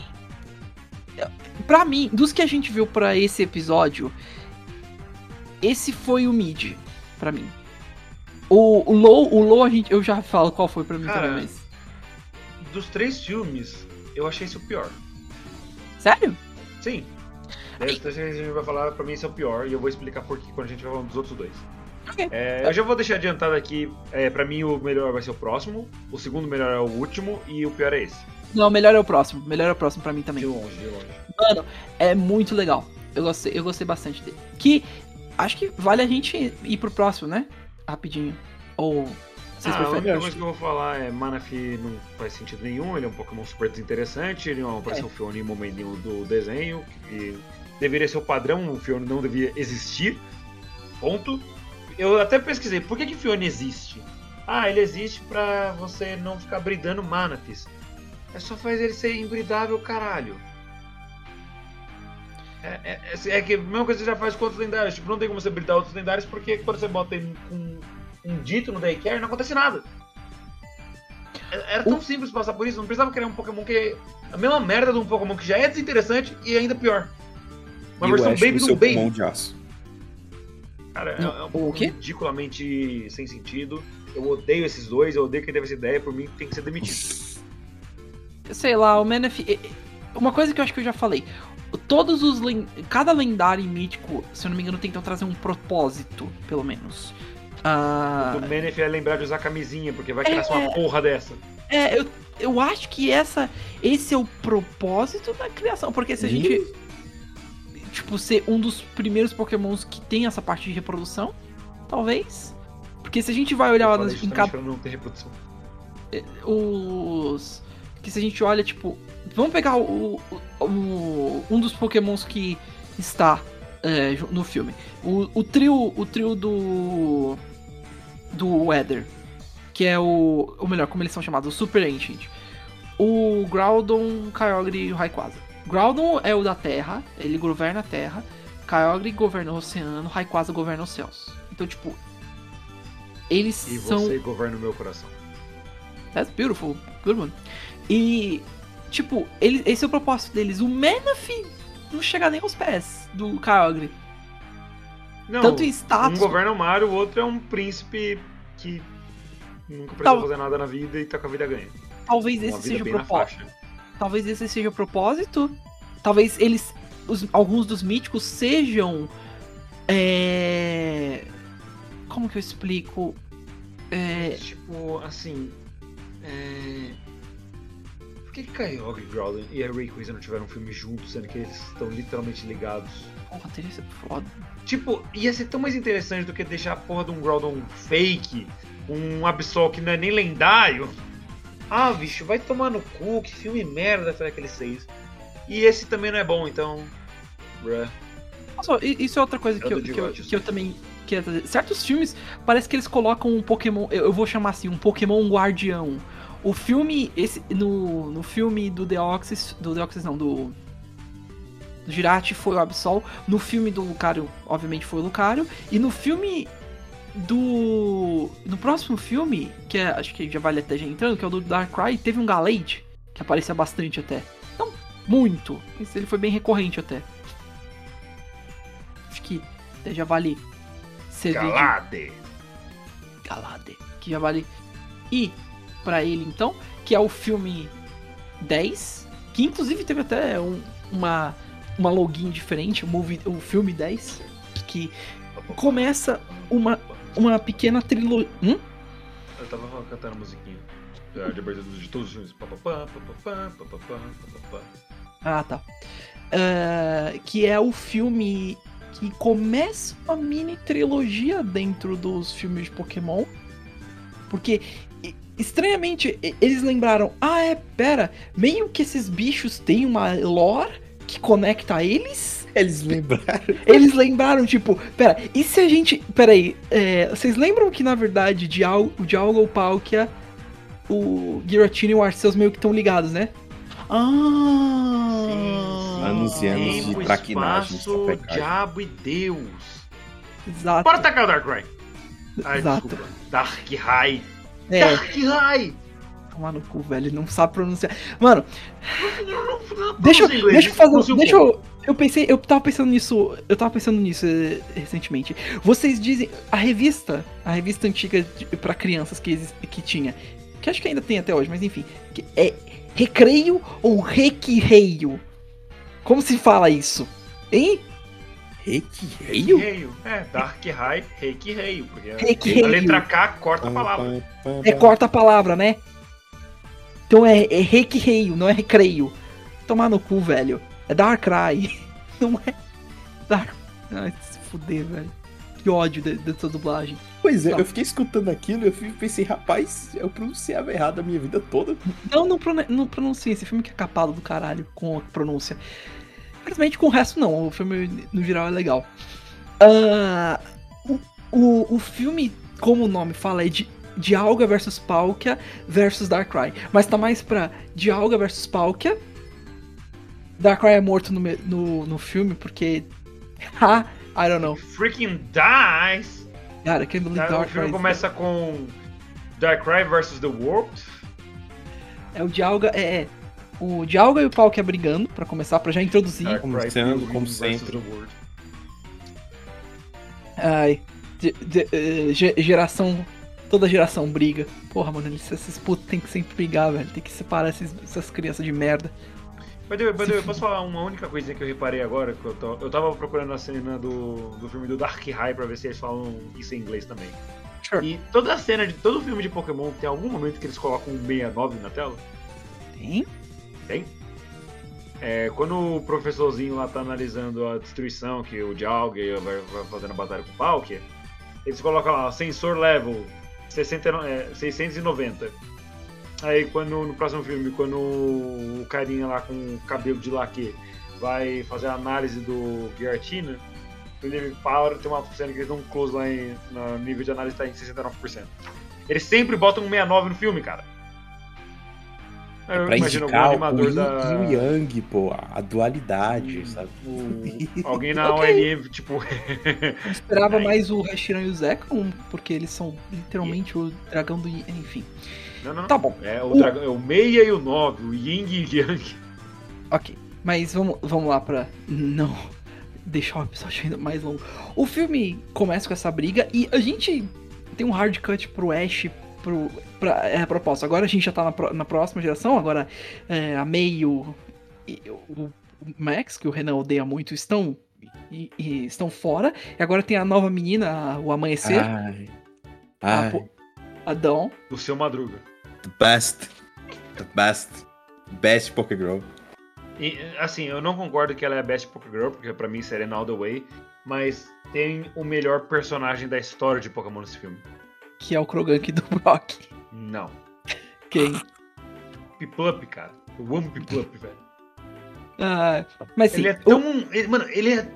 Pra mim, dos que a gente viu pra esse episódio, esse foi o mid pra mim. O, o low, o low a gente, eu já falo qual foi pra mim Cara, também, mas Dos três filmes, eu achei esse o pior. sério? Sim. Desse que a gente vai falar, pra mim esse é o pior, e eu vou explicar por quê quando a gente vai falar dos outros dois. Ok. É, eu já vou deixar adiantado aqui, é, pra mim o melhor vai ser o próximo, o segundo melhor é o último, e o pior é esse. Não, melhor é o próximo. Melhor é o próximo pra mim De também. longe, de longe. Mano, é muito legal. Eu gostei, eu gostei bastante dele. Que acho que vale a gente ir pro próximo, né? Rapidinho. Ou vocês ah, a preferem? única coisa que eu vou falar é Manaphy não faz sentido nenhum, ele é um Pokémon super desinteressante, ele não apareceu É. o Fione em momento nenhum do desenho, e deveria ser o padrão, o Fione não devia existir. Ponto. Eu até pesquisei, por que que Fione existe? Ah, ele existe pra você não ficar bridando Manapis. É só fazer ele ser imbridável, caralho. É, é, é, é que a mesma coisa você já faz com outros lendários. Tipo, não tem como você bridar outros lendários porque quando você bota ele com um dito no Daycare não acontece nada. Era tão simples passar por isso, não precisava criar um Pokémon que. A mesma merda de um Pokémon que já é desinteressante e ainda pior. Uma E o versão baby do seu baby. pulmão de aço. Cara, é, Não, é um o pouco quê? ridiculamente sem sentido. Eu odeio esses dois, eu odeio quem teve essa ideia, por mim tem que ser demitido. Sei lá, o eh, Uma coisa que eu acho que eu já falei. Todos os. len- Cada lendário e mítico, se eu não me engano, tentam trazer um propósito, pelo menos. Ah, O Manef é lembrar de usar camisinha, porque vai criar É. uma porra dessa. é, eu, eu acho que essa, esse é o propósito da criação. Porque se a gente. Tipo, ser um dos primeiros pokémons que tem essa parte de reprodução, talvez. Porque se a gente vai olhar Eu nas, em cada. não ter reprodução. os. Que se a gente olha, tipo. Vamos pegar o, o- o- um dos pokémons que está é, no filme. O, o trio. O trio do. Do Weather. Que é o. Ou melhor, como eles são chamados, o Super Ancient. O Groudon, Kyogre e o Rayquaza. Groudon é o da Terra, ele governa a Terra. Kyogre governa o oceano, Rayquaza governa os céus. Então, tipo. Eles E são. você governa o meu coração. That's beautiful. Good one. E, tipo, ele, esse é o propósito deles. O Manaphy não chega nem aos pés do Kyogre. Não, Tanto em um status. governa o mar, o outro é um príncipe que nunca precisou Tal- fazer nada na vida e tá com a vida ganha. talvez esse seja o propósito. Talvez esse seja o propósito. Talvez eles. os- alguns dos míticos sejam. É. Como que eu explico? É. Tipo, assim. É... Por que Kyogre, Groudon e a Rayquaza não tiveram um filme juntos, sendo que eles estão literalmente ligados? Porra, teria sido foda. Tipo, ia ser tão mais interessante do que deixar a porra de um Groudon fake, um Absol que não é nem lendário. Ah, bicho, vai tomar no cu, que filme merda foi aquele 6. E esse também não é bom, então. Bruh. Nossa, isso é outra coisa É que eu, que, eu, que eu também queria trazer. Certos filmes, parece que eles colocam um Pokémon. Eu, eu vou chamar assim, um Pokémon guardião. O filme. Esse, no, no filme do Deoxys. Do Deoxys não, do. Do Jirate foi o Absol. No filme do Lucario, obviamente, foi o Lucario. E no filme do. No próximo filme, que é, acho que já vale até já entrando, que é o do Darkrai, teve um Galade, que aparecia bastante até. Não muito, mas ele foi bem recorrente até. Acho que até já vale de Galade! Galade, que já vale ir para ele então, que é o filme 10, que inclusive teve até um, uma, uma login diferente, o, movie, o filme 10, que começa uma, uma pequena trilogia. Hum? Eu tava cantando a musiquinha. De abertura de todos os filmes. Ah, tá. Uh, que é o filme que começa uma mini trilogia dentro dos filmes de Pokémon. Porque estranhamente, eles lembraram: ah, é, pera, meio que esses bichos têm uma lore que conecta eles. Eles lembraram. Eles lembraram, tipo, pera, e se a gente. Pera aí, é, vocês lembram que na verdade Dial, o Dialga, o Palkia, o Giratina e o Arceus meio que estão ligados, né? Ah! Anos e anos de Tempo, traquinagem, espaço, diabo e Deus. Exato. Bora tacar o Darkrai. Ai, Exato. desculpa. Dark High. É, tomar no cu, velho, não sabe pronunciar. Mano, deixa, eu- deixa eu fazer. Deixa eu. Eu pensei, eu tava pensando nisso. Eu tava pensando nisso eh, recentemente. Vocês dizem. A revista. A revista antiga pra crianças que, que tinha. Que acho que ainda tem até hoje, mas enfim. é recreio ou requeio? Como se fala isso? Hein? Requeio? Reio. É, Dark High, Reiki Reio. Porque Requeio. a letra K corta a palavra. Recorta a palavra, né? Então é, é requeio, não é recreio. Tomar no cu, velho. É Darkrai. Não é. Dark. Ai, se fuder, velho. Que ódio de- dessa dublagem. Pois é, Tá. eu fiquei escutando aquilo e eu pensei, rapaz, eu pronunciava errado a minha vida toda. Não, não, pronu- não pronuncia. Esse filme que é capado do caralho com a pronúncia. Infelizmente com o resto não. O filme no geral é legal. Ah, o, o, o filme, como o nome fala, é de Dialga versus Palkia versus Darkrai. Mas tá mais pra Dialga versus Palkia. Darkrai é morto no, no, no filme porque. Ha! I don't know. Freaking dies. Cara, can't believe Cara, o Darkrai. filme começa com Darkrai versus The World. É o Dialga, é, é. O Dialga e o Palkia brigando, pra começar, pra já introduzir. Cry sendo, Pilgrim como sempre. Ai. de- de- ge- geração. Toda geração briga. Porra, mano, eles- esses putos tem que sempre brigar, velho. Tem que separar esses- essas crianças de merda. By the way, posso falar uma única coisinha que eu reparei agora? Que eu, tô- eu tava procurando a cena do, do filme do Dark High pra ver se eles falam isso em inglês também. Sure. E toda a cena de todo filme de Pokémon tem algum momento que eles colocam um 69 na tela? Tem? Tem? É, quando o professorzinho lá tá analisando a destruição que o Dialga vai, vai fazendo a batalha com o Palkia, eles colocam lá, sensor level 60, é, 690. Aí quando no próximo filme, quando o carinha lá com o cabelo de laque vai fazer a análise do quando ele para, tem uma cena que eles dão um close lá em, no nível de análise tá em 69%. Eles sempre botam um 69 no filme, cara. Eu Pra indicar o animador Yin da... e o Yang, pô, a dualidade, sabe? o- alguém na Ok. ONM, tipo. Eu esperava Aí. mais o Reshiram e o Zekrom, porque eles são literalmente o dragão do. Yin- Enfim. não, não, não. Tá bom. É o, O- dragão, é o meia e o 9, o Ying e o Yang. Ok. Mas vamos, vamos lá pra não deixar o episódio ainda mais longo. O filme começa com essa briga e a gente tem um hard cut pro Ash pro, pra, é, propósito. Agora a gente já tá na, na próxima geração, agora é, a May e o, o- o Max, que o Renan odeia muito, estão, e, e estão fora. E agora tem a nova menina, a- o Amanhecer, Ai. a, Ai. po- a Dawn. Do seu Madruga. The best. The best. Best Pokégirl. E, assim, eu não concordo que ela é a best Pokégirl, porque pra mim Serena All the Way, mas tem o melhor personagem da história de Pokémon nesse filme. Que é o Krogank do Brock. Não. Quem? Piplup, cara. Eu amo Piplup, velho. Ah, mas sim, Ele é tão. ele- mano, ele é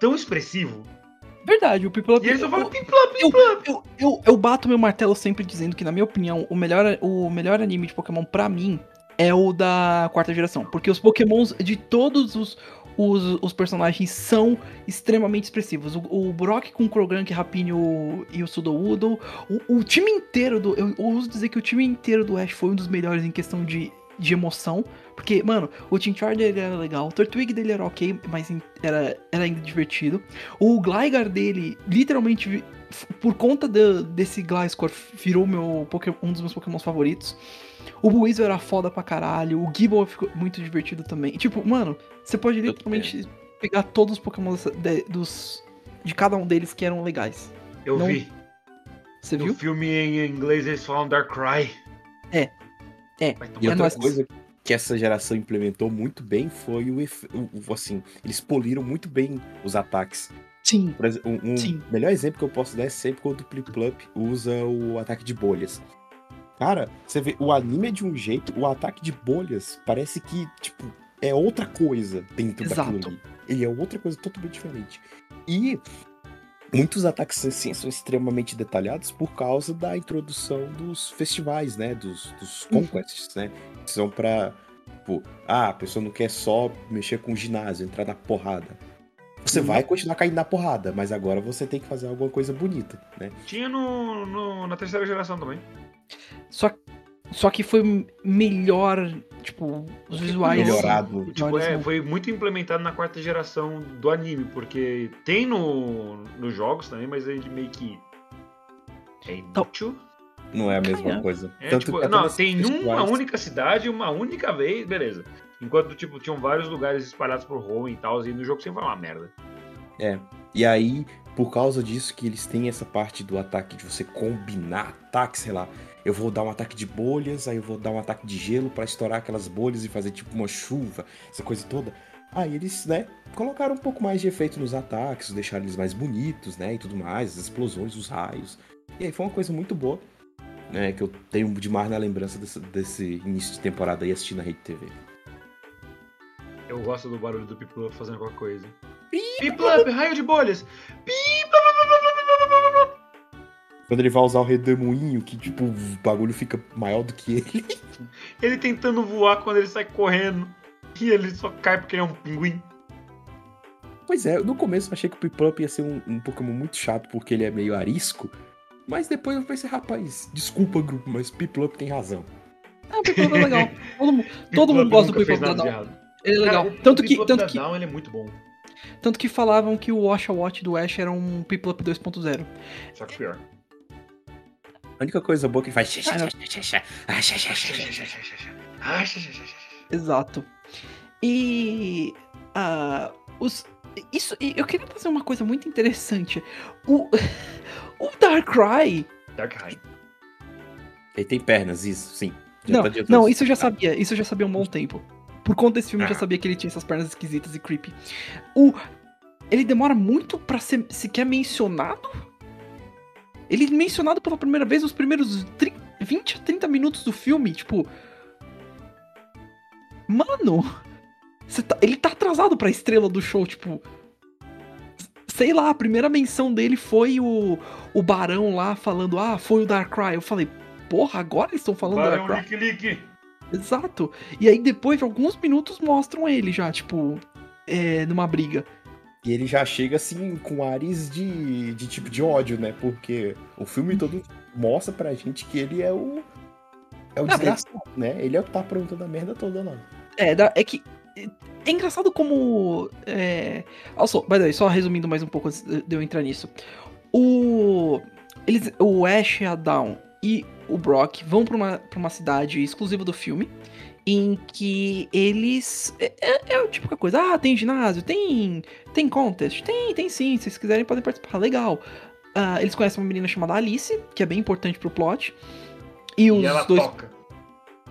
tão expressivo. verdade, o People E ele só fala o- Piplup, eu, Piplup. eu, eu, eu bato meu martelo sempre dizendo que, na minha opinião, o melhor, o melhor anime de Pokémon pra mim é o da quarta geração. Porque os Pokémons de todos os, os, os personagens são extremamente expressivos. O, o Brock com o Krogank, Rapine e o- e o Sudowoodo. O, o time inteiro do. Eu, eu uso dizer que o time inteiro do Ash foi um dos melhores em questão de, de emoção. Porque, mano, o Charge dele era legal, o Turtwig dele era ok, mas era, era ainda divertido. O Gligar dele, literalmente, por conta do- desse Gliscor, virou meu um dos meus Pokémons favoritos. O Buizel era foda pra caralho, o Gible ficou muito divertido também. Tipo, mano, você pode literalmente pegar todos os Pokémons de, dos, de cada um deles que eram legais. Eu Não- vi. Você No viu? filme em inglês eles falam Darkrai. É. É. E É outra nóis. coisa que essa geração implementou muito bem foi o, efe- o- o- assim, eles poliram muito bem os ataques. Sim. Por exemplo, um, um Sim. melhor exemplo que eu posso dar é sempre quando o Pliplup usa o ataque de bolhas. Cara, você vê, o anime é de um jeito, o ataque de bolhas parece que, tipo, é outra coisa dentro daquilo Exato. ali. Ele é outra coisa totalmente diferente. E muitos ataques assim são extremamente detalhados por causa da introdução dos festivais, né? Dos, dos Uhum. conquests, né? Que são pra. Tipo, ah, a pessoa não quer só mexer com o ginásio, entrar na porrada. Você Uhum. vai continuar caindo na porrada, mas agora você tem que fazer alguma coisa bonita, né? Tinha no, no- na terceira geração também. Só, só que foi melhor, tipo, os visuais. Melhorado. Tipo, melhores é, foi muito implementado na quarta geração do anime, porque tem no, nos jogos também, mas ele meio que. É inútil. Não é a mesma Cara, coisa. É, Tanto tipo, que até não, tem uma única cidade, uma única vez, beleza. Enquanto, tipo, tinham vários lugares espalhados por Rome e tal, e no jogo sempre foi uma merda. E aí, por causa disso que eles têm essa parte do ataque de você combinar ataques, sei lá. Eu vou dar um ataque de bolhas, aí eu vou dar um ataque de gelo pra estourar aquelas bolhas e fazer tipo uma chuva, essa coisa toda. Aí eles, né, colocaram um pouco mais de efeito nos ataques, deixaram eles mais bonitos, né, e tudo mais, as explosões, os raios. E aí foi uma coisa muito boa, né, que eu tenho demais na lembrança desse, desse início de temporada aí assistindo a Rede TV. Eu gosto do barulho do Piplup fazendo qualquer coisa. Piplup, raio de bolhas! Piplup! Quando ele vai usar o redemoinho, que tipo, o bagulho fica maior do que ele. Ele tentando voar quando ele sai correndo. E ele só cai porque ele é um pinguim. Pois é, no começo eu achei que o Piplup ia ser um, um Pokémon muito chato porque ele é meio arisco. Mas depois eu pensei, rapaz, desculpa, grupo, mas Piplup tem razão. Não, o People Up é legal. Todo, todo mundo gosta do nunca People fez Up da Down. Ele é legal. Cara, tanto o que, tanto da que, Down, ele é muito bom. tanto que falavam que o Wash a Watch do Ash era um People Up 2.0. Só que pior. A única coisa boa que ele faz. Ah. Ah. Exato. E ah, os isso eu queria fazer uma coisa muito interessante. O o Darkrai Darkrai. Ele tem pernas, isso, sim. Já Não, tá não, isso eu já sabia, isso eu já sabia há um bom tempo. Por conta desse filme eu já Ah. sabia que ele tinha essas pernas esquisitas e creepy. O ele demora muito pra ser sequer mencionado? Ele é mencionado pela primeira vez nos primeiros 30, 20 a 30 minutos do filme, tipo. Mano! tá- ele tá atrasado pra estrela do show, tipo. Sei lá, a primeira menção dele foi o, o Barão lá falando, ah, foi o Darkrai. Eu falei, porra, agora eles estão falando do Barão Darkrai. Lick Lick. Exato. E aí depois de alguns minutos mostram ele já, tipo, é, numa briga. E ele já chega assim com ares de, de tipo de ódio, né? Porque o filme todo mostra pra gente que ele é o. É o mas- desgraçado, né? Ele é o que tá aprontando a merda toda lá. É, é que. É engraçado como. É... Also, by the way, só resumindo mais um pouco antes de eu entrar nisso. O. Eles, o Ash, a Dawn e o Brock vão pra uma, pra uma cidade exclusiva do filme. Em que eles. É, é, é a típica coisa. Ah, tem ginásio, tem. Tem contest? Tem, tem sim. Se vocês quiserem, podem participar. Legal. Ah, eles conhecem uma menina chamada Alice, que é bem importante pro plot. E os E ela dois. toca.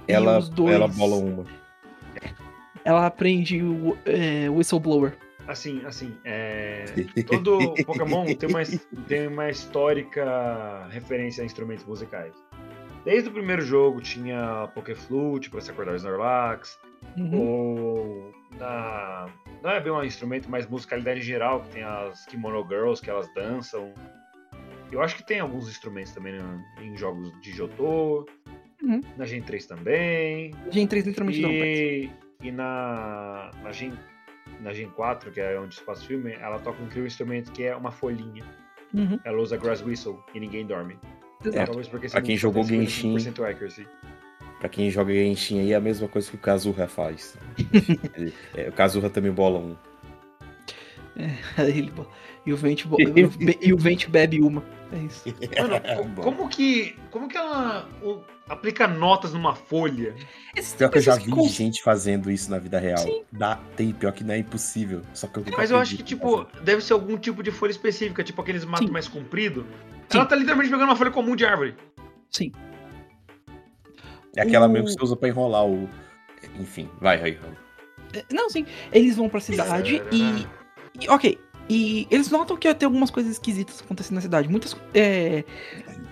e Ela, os dois- ela bola uma. Ela aprende o é, Whistleblower. Assim, assim, é... Todo Pokémon tem uma, tem uma histórica referência a instrumentos musicais. Desde o primeiro jogo tinha Pokéflute pra se acordar o Snorlax, Uhum. ou na... não é bem um instrumento, mas musicalidade em geral, que tem as Kimono Girls, que elas dançam. Eu acho que tem alguns instrumentos também né, em jogos de Jotô, Uhum. na Gen 3 também, Gen 3 literalmente não. e, e na, na, Gen, na Gen 4, que é onde se passa o filme, ela toca um instrumento que é uma folhinha. Uhum. Ela usa Grass Whistle e ninguém dorme. Exato. Talvez porque pra quem jogou Genshin- 50% accuracy. Pra quem joga Genshin aí é a mesma coisa que o Kazuha faz. Ele- é, o Kazuha também bola um. Ele bo- e o Vente e o Vente bebe uma. É isso. Mano, É, bom. como que, como que ela o- aplica notas numa folha? Esses Pior que eu já pessoas vi gente fazendo isso na vida real. Sim. Dá, tem, pior que não é impossível. Só que eu Mas eu acho que, tipo, fazer. deve ser algum tipo de folha específica, tipo aqueles matos Sim. mais comprido. Sim. Ela tá literalmente pegando uma folha comum de árvore. Sim. É aquela o- mesmo que você usa pra enrolar o. Enfim, vai, vai. vai. É, Não, sim. Eles vão pra cidade e, e- Ok. E eles notam que tem algumas coisas esquisitas acontecendo na cidade. Muitas. é,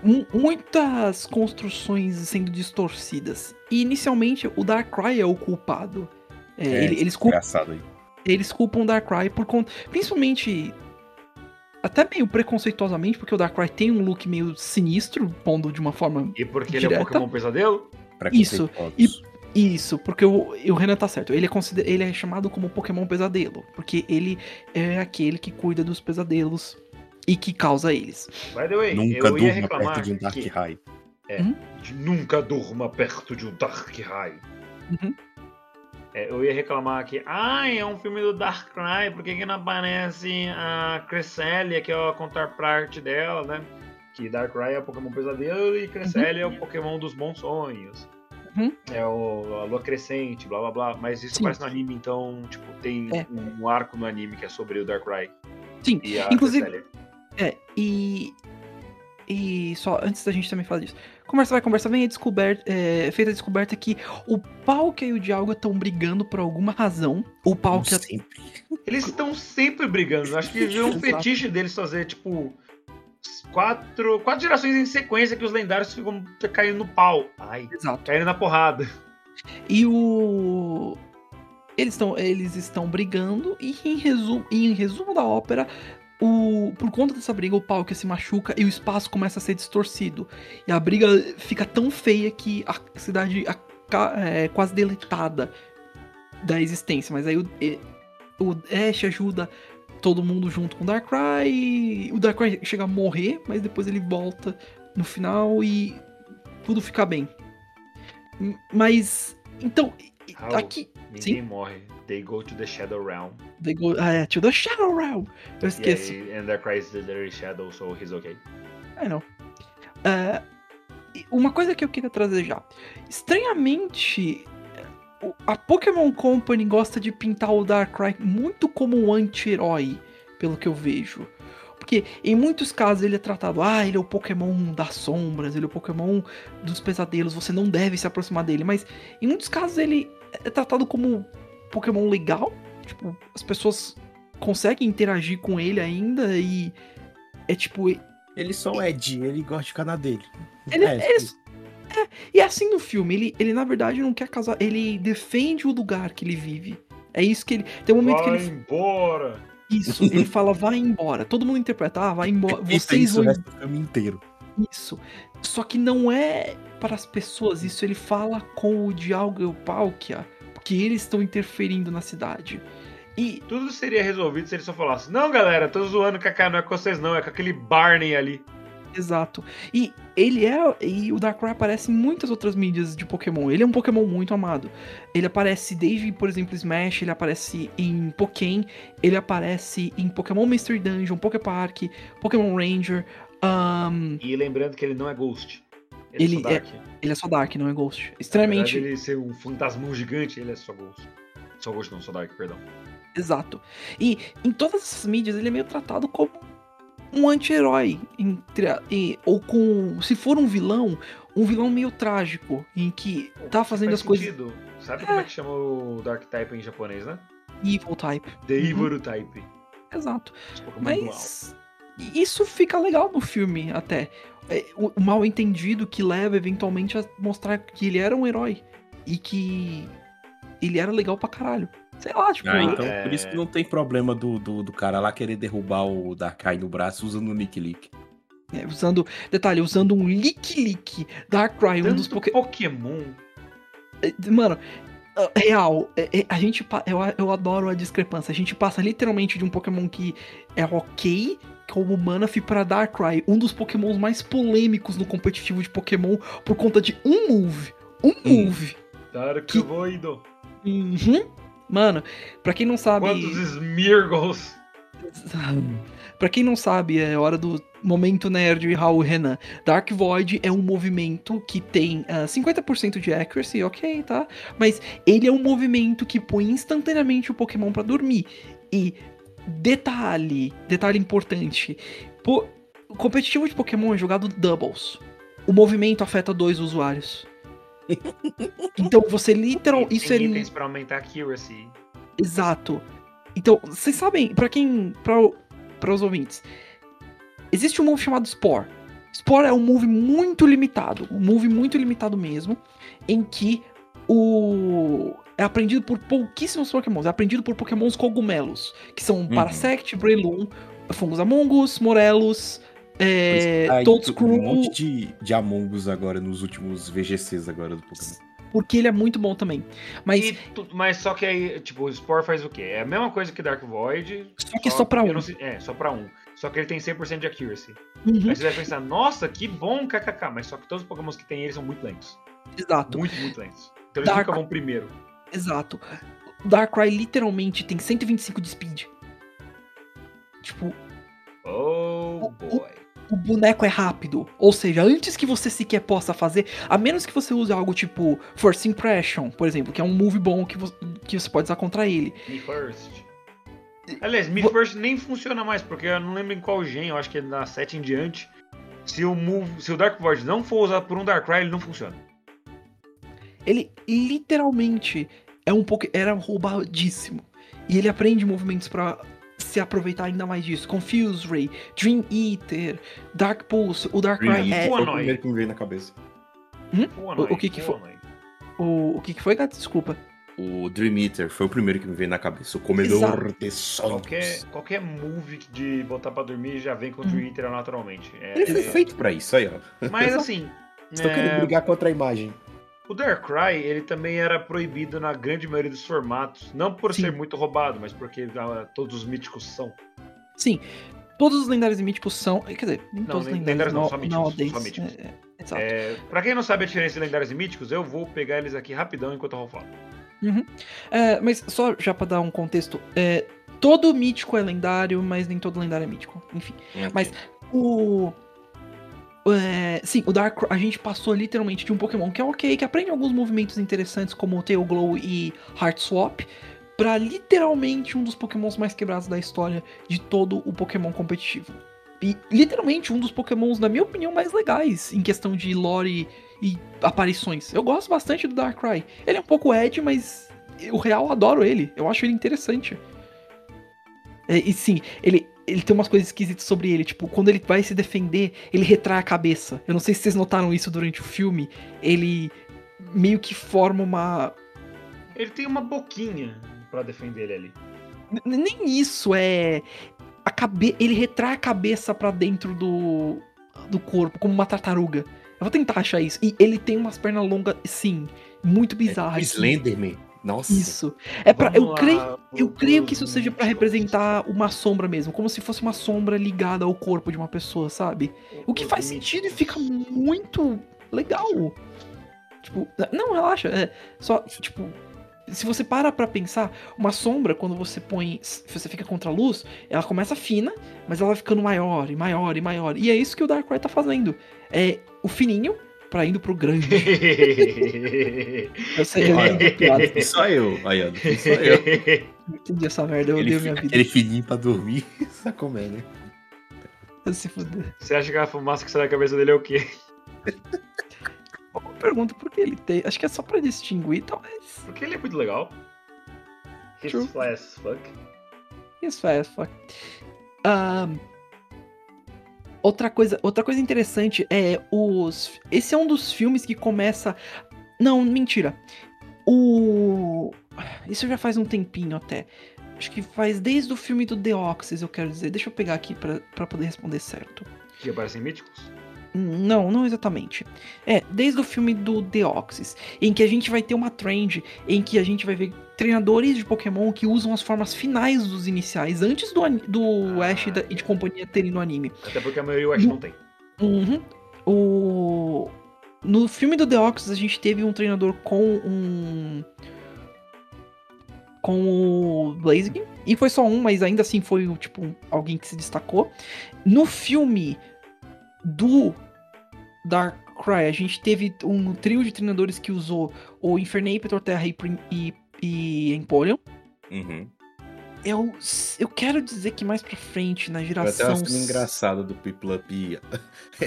mu- muitas construções sendo distorcidas. E inicialmente o Darkrai é o culpado. É, É, ele- eles, culpam, Engraçado aí. eles culpam o Darkrai por conta. Principalmente. Até meio preconceituosamente, porque o Darkrai tem um look meio sinistro, pondo de uma forma E porque ele é Direta. Pokémon pesadelo? Isso, Preconceituosos. Isso, porque o, o Renan tá certo. Ele é, consider- ele é chamado como Pokémon Pesadelo. Porque ele é aquele que cuida dos pesadelos e que causa eles. By the way, Nunca eu ia reclamar perto de um Dark que High. de nunca durma perto de um Dark High. Uhum. É, eu ia reclamar que, ai, é um filme do Dark Knight, por que, que não aparece a Cresselia, que é a contraparte dela, né? Que Darkrai é o Pokémon pesadelo e Cresselia é o Pokémon dos bons sonhos. Uhum. É o, a lua crescente, blá blá blá. Mas isso Sim. aparece no anime, então, tipo, tem É. um, um arco no anime que é sobre o Darkrai Sim, e a inclusive, Cresselia. é, e. E só antes da gente também falar disso. Conversa vai, conversa vem, é, descoberta, é feita a descoberta que o Palkia e o Dialga estão brigando por alguma razão. O Palkia. Sempre. Eles estão sempre brigando. Acho que virou um fetiche deles fazer, tipo, quatro, quatro gerações em sequência que os lendários ficam caindo no pau. Ai, Exato. caindo na porrada. E o. Eles estão eles estão brigando e em resumo, em resumo da ópera, o, por conta dessa briga, o Palkia se machuca e o espaço começa a ser distorcido. E a briga fica tão feia que a cidade é quase deletada da existência. Mas aí o, o Ash ajuda todo mundo junto com o Darkrai. e O Darkrai chega a morrer, mas depois ele volta no final e tudo fica bem. Mas. Então, aqui. Ninguém Sim. morre. They go to the Shadow Realm. They go, ah, é, to the Shadow Realm. Eu esqueci. Aí, and Darkrai is the very shadow, so he's okay. I know. E uma coisa que eu queria trazer já. Estranhamente, a Pokémon Company gosta de pintar o Darkrai muito como um anti-herói, pelo que eu vejo. Porque em muitos casos ele é tratado, ah, ele é o Pokémon das sombras, ele é o Pokémon dos pesadelos, você não deve se aproximar dele. Mas em muitos casos ele é tratado como um Pokémon legal. Tipo, as pessoas conseguem interagir com ele ainda e é tipo, Ele só é Ed, ele gosta de ficar na dele. Ele, É, ele- é, e é assim no filme, ele, ele na verdade não quer casar, ele defende o lugar que ele vive. É isso que ele. Tem um momento Vai que ele. embora! Isso, ele fala, vai embora. Todo mundo interpreta, ah, vai embora. Vocês o vão. resto do filme inteiro. Isso. Só que não é para as pessoas, isso ele fala com o Dialga e o Palkia, porque eles estão interferindo na cidade. E Tudo seria resolvido se ele só falasse: Não, galera, tô zoando, Kaká, não é com vocês, não, é com aquele Barney ali. Exato. E ele é. E o Darkrai aparece em muitas outras mídias de Pokémon. Ele é um Pokémon muito amado. Ele aparece desde, por exemplo, Smash, ele aparece em Pokémon, ele aparece em Pokémon Mystery Dungeon, Poképark, Pokémon Ranger. ahn, E lembrando que ele não é Ghost. Ele é só é- Dark. ele é só Dark, não é Ghost. Extremamente. ele ser um fantasmão gigante, ele é só Ghost. Só Ghost não, só Dark, perdão. Exato. E em todas essas mídias ele é meio tratado como um anti-herói. e- Ou com. Se for um vilão, um vilão meio trágico. Em que tá fazendo Faz as coisas. sentido. Sabe como é que chama o Dark Type em japonês, né? Evil type. The Uhum. Evil Type. Exato. Mal. Mas isso fica legal no filme até. É, o, o mal entendido que leva eventualmente a mostrar que ele era um herói. E que ele era legal pra caralho. Sei lá, tipo. Ah, então É. por isso que não tem problema do, do, do cara lá querer derrubar o Darkrai no braço usando o Nick Lick. é, usando. Detalhe, usando um Lick Lick Darkrai, um dos Poké. Pokémon. É, Mano, ah, real, é- é- a gente. Eu, eu adoro a discrepância. A gente passa literalmente de um Pokémon que é ok, como Manaphy, pra Darkrai, um dos Pokémons mais polêmicos no competitivo de Pokémon, por conta de um move. Um Hum. move. Dark Que- Void. Uhum. Mano, pra quem não sabe. Quantos Smeargles? Pra quem não sabe, é hora do momento nerd e Raul Renan. Dark Void é um movimento que tem ah, 50% de accuracy, ok, tá? Mas ele é um movimento que põe instantaneamente o Pokémon pra dormir. E detalhe, detalhe importante, pô, o competitivo de Pokémon é jogado doubles. O movimento afeta dois usuários. Então você literal, Tem isso é itens pra aumentar a accuracy. Exato. Então, vocês sabem, pra quem. Pra os ouvintes, existe um move chamado Spore. Spore é um move muito limitado, um move muito limitado mesmo, em que o. É aprendido por pouquíssimos Pokémons, é aprendido por Pokémons cogumelos, que são Parasect, Breloom, Fungus Amongus, Morelos, é, Aí, Toadscrew, um monte de, de Among Us agora nos últimos VGCs agora do Pokémon. porque ele é muito bom também. Mas E mas só que aí, tipo, o Spore faz o quê? É a mesma coisa que Dark Void. Só que só pra eu um. sei- é, só pra um. Só que ele tem 100% de accuracy. uhum, Aí você vai pensar, nossa, que bom, kkk. Mas só que todos os Pokémons que tem eles são muito lentos. exato. Muito, muito lentos. Então eles Dark- nunca vão primeiro. Exato. O Darkrai literalmente tem 125 de speed. Tipo, Oh, boy. o boneco é rápido. Ou seja, antes que você sequer possa fazer, a menos que você use algo tipo First Impression, por exemplo, que é um move bom que, vo- que você pode usar contra ele. Me First. Aliás, Me First nem funciona mais, porque eu não lembro em qual gen, eu acho que é na 7 em diante. Se o, move, se o Dark Void não for usado por um Darkrai, ele não funciona. Ele literalmente é um pouco. Era roubadíssimo. E ele aprende movimentos pra se aproveitar ainda mais disso. Confuse Ray, Dream Eater, Dark Pulse, o Darkrai Dream é. Foi o primeiro que me veio na cabeça. Pô, O- o que que foi? O, o que, que foi, gato? Desculpa. O Dream Eater foi o primeiro que me veio na cabeça. O comedor Exato. de sonhos. Qualquer, qualquer move de botar pra dormir já vem com o. Dream Eater naturalmente. É- Ele foi é- feito pra isso aí, ó. Mas assim, Estão é, querendo brigar contra a imagem. O Darkrai ele também era proibido na grande maioria dos formatos. Não por Sim. ser muito roubado, mas porque ah, todos os míticos são. Sim, todos os lendários e míticos são. Quer dizer, nem Não, todos os lendários lendários não, no- só míticos, só míticos. é, Exato. É, pra quem não sabe a diferença de lendários e míticos, eu vou pegar eles aqui rapidão enquanto eu vou falar. É, mas só já pra dar um contexto, é, todo mítico é lendário, mas nem todo lendário é mítico. Enfim. Mas o. é, sim, o Dark a gente passou literalmente de um Pokémon que é ok, que aprende alguns movimentos interessantes como o Tail Glow e Heart Swap, pra literalmente um dos Pokémons mais quebrados da história de todo o Pokémon competitivo. E literalmente um dos Pokémons, na minha opinião, mais legais em questão de lore e aparições. Eu gosto bastante do Darkrai. Ele é um pouco Ed, mas o real adoro ele. Eu acho ele interessante. É, e sim, ele, ele tem umas coisas esquisitas sobre ele. Tipo, quando ele vai se defender, ele retrai a cabeça. Eu não sei se vocês notaram isso durante o filme. Ele meio que forma uma. Ele tem uma boquinha pra defender ele ali. N- Nem isso, é. A cabe... Ele retrai a cabeça pra dentro do, do corpo, como uma tartaruga. Eu vou tentar achar isso. E ele tem umas pernas longas, sim, muito É, bizarras. o Slenderman. Nossa. Isso. É pra, eu creio, eu creio que isso seja pra míticos. representar uma sombra mesmo, como se fosse uma sombra ligada ao corpo de uma pessoa, sabe? O que faz sentido e fica muito legal. Tipo, não, relaxa, é só, tipo, se você para pra pensar, uma sombra, quando você põe, se você fica contra a luz, ela começa fina, mas ela vai ficando maior e maior e maior. E é isso que o Darkrai tá fazendo. É o fininho pra indo pro grande. Eu sei, eu entendi a piada, só eu. Aí, ó. só eu. eu entendi essa merda, eu odeio minha vida. aquele fininho pra dormir. Sacou, né? Eu se fuder. Você acha que a fumaça que sai da cabeça dele é o quê? Eu pergunto por que ele tem. Acho que é só pra distinguir, talvez. Porque ele é muito legal. He's True. fly as fuck. Isso é, fuck. Ahn, outra coisa, outra coisa interessante é os. Esse é um dos filmes que começa. Não, mentira. O. Isso já faz um tempinho até. Acho que faz desde o filme do Deoxys, eu quero dizer. Deixa eu pegar aqui pra, pra poder responder certo. Que aparecem míticos. Não, não exatamente. É, desde o filme do Deoxys, em que a gente vai ter uma trend em que a gente vai ver treinadores de Pokémon que usam as formas finais dos iniciais, antes do, do Ah. Ash e de companhia terem no anime. Até porque a maioria acho que não tem. Uhum. O... No filme do Deoxys, a gente teve um treinador com um. Com o Blaziken. E foi só um, mas ainda assim foi tipo alguém que se destacou. No filme do Darkrai, a gente teve um trio de treinadores que usou o Infernape, Terra e, e, e Empoleon. Uhum. Eu, eu quero dizer que mais pra frente, na geração. até uma cena engraçada do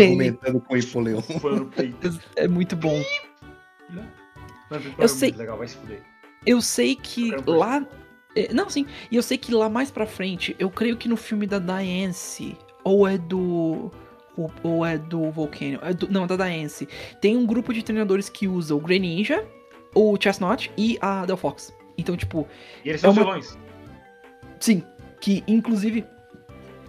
ele, argumentando com o peito. é muito bom. Mas Eu sei- muito legal, vai se fuder. Eu sei que Eu lá. é, Não, sim. E eu sei que lá mais pra frente, eu creio que no filme da Diance, ou é do. Ou, ou é do Volcano. É do- não, da Diance. Tem um grupo de treinadores que usa o Greninja, o Chestnut e a Delphox. Então, tipo, E eles são É uma- vilões. sim. Que inclusive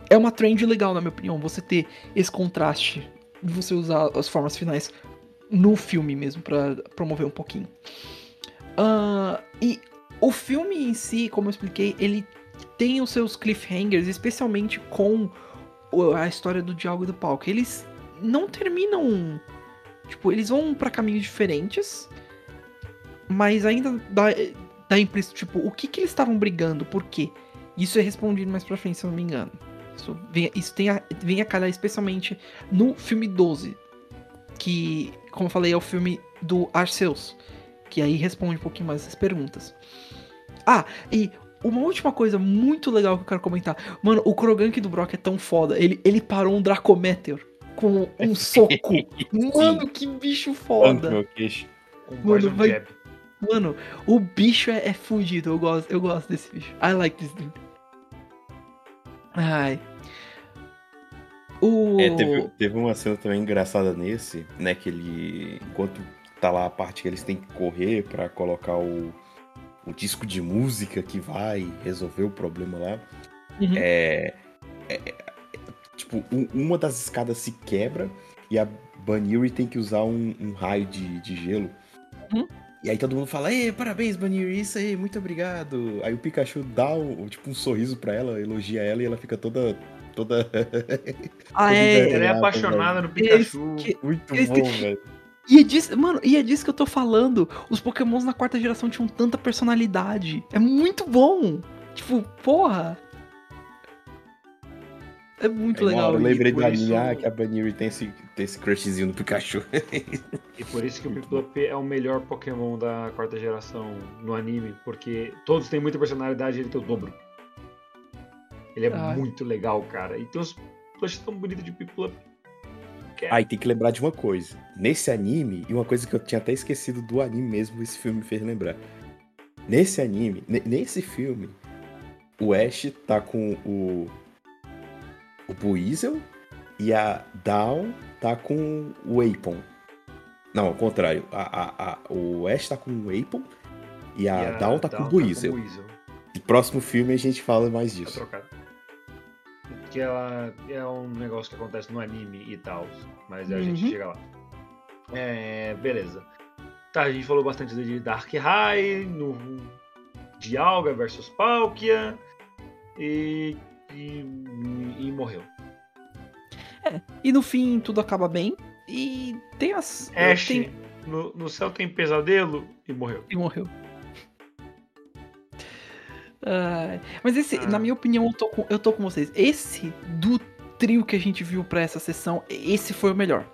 é uma trend legal, na minha opinião, você ter esse contraste de você usar as formas finais no filme mesmo, pra promover um pouquinho. Ah, e o filme em si, como eu expliquei, ele tem os seus cliffhangers, especialmente com a história do Dialgo e do Palco. Eles não terminam. Tipo, eles vão pra caminhos diferentes, mas ainda dá, dá impressão, tipo, o que que eles estavam brigando, por quê? Isso é respondido mais pra frente, se eu não me engano. Isso vem, isso tem a, vem a calhar especialmente no filme 12, que, como eu falei, é o filme do Arceus, que aí responde um pouquinho mais essas perguntas. Ah, e uma última coisa muito legal que eu quero comentar. Mano, o Krogank do Brock é tão foda. Ele, ele parou um Dracometer com um soco. Mano, que bicho foda. Mano, vai-. Mano, o bicho é, é fudido. Eu gosto, eu gosto desse bicho. I like this dude. Ai. O. É, teve, teve uma cena também engraçada nesse, né? Que ele. Enquanto tá lá a parte que eles têm que correr pra colocar o, o disco de música que vai resolver o problema lá. Uhum. É. é- é- tipo, um- uma das escadas se quebra e a Baniri tem que usar um, um raio de, de gelo. Uhum. E aí todo mundo fala, Ei, parabéns, Baniri, isso aí, muito obrigado. Aí o Pikachu dá um, tipo, um sorriso pra ela, elogia ela e ela fica toda toda. Ah, é. Ela é apaixonada no Pikachu. que- Muito Eles bom, que- velho. E é disso, mano, e é disso que eu tô falando. Os Pokémons na quarta geração tinham tanta personalidade. É muito bom. Tipo, porra. É muito uma legal. hora eu lembrei do isso- anime, ah, que a Baniri tem esse, tem esse crushzinho no Pikachu. E por isso que o Piplup é o melhor Pokémon da quarta geração no anime, porque todos têm muita personalidade e ele tem o dobro. Ele é Ai. muito legal, cara. E tem uns plushes tão bonitos de Piplup. É- Aí tem que lembrar de uma coisa. Nesse anime, e uma coisa que eu tinha até esquecido do anime mesmo, esse filme me fez lembrar. Nesse anime, ne- nesse filme, o Ash tá com o. O Buizel e a Dawn tá com o Apon. Não, ao contrário. A, a- a- o Ash tá com o Apon e a, e Dawn tá com o Buizel. No próximo filme a gente fala mais Tá disso. trocado. Que ela é um negócio que acontece no anime e tal. Mas a gente Uhum. chega lá. É, beleza. Tá, a gente falou bastante de Dark High, no Dialga versus Palkia. E, e, e morreu. E no fim tudo acaba bem. E tem as. Ash, Tem... no, no céu tem pesadelo e morreu. E morreu. Ai, mas esse, Ah. na minha opinião, eu tô, com, eu tô com vocês. Esse do trio que a gente viu pra essa sessão, esse foi o melhor.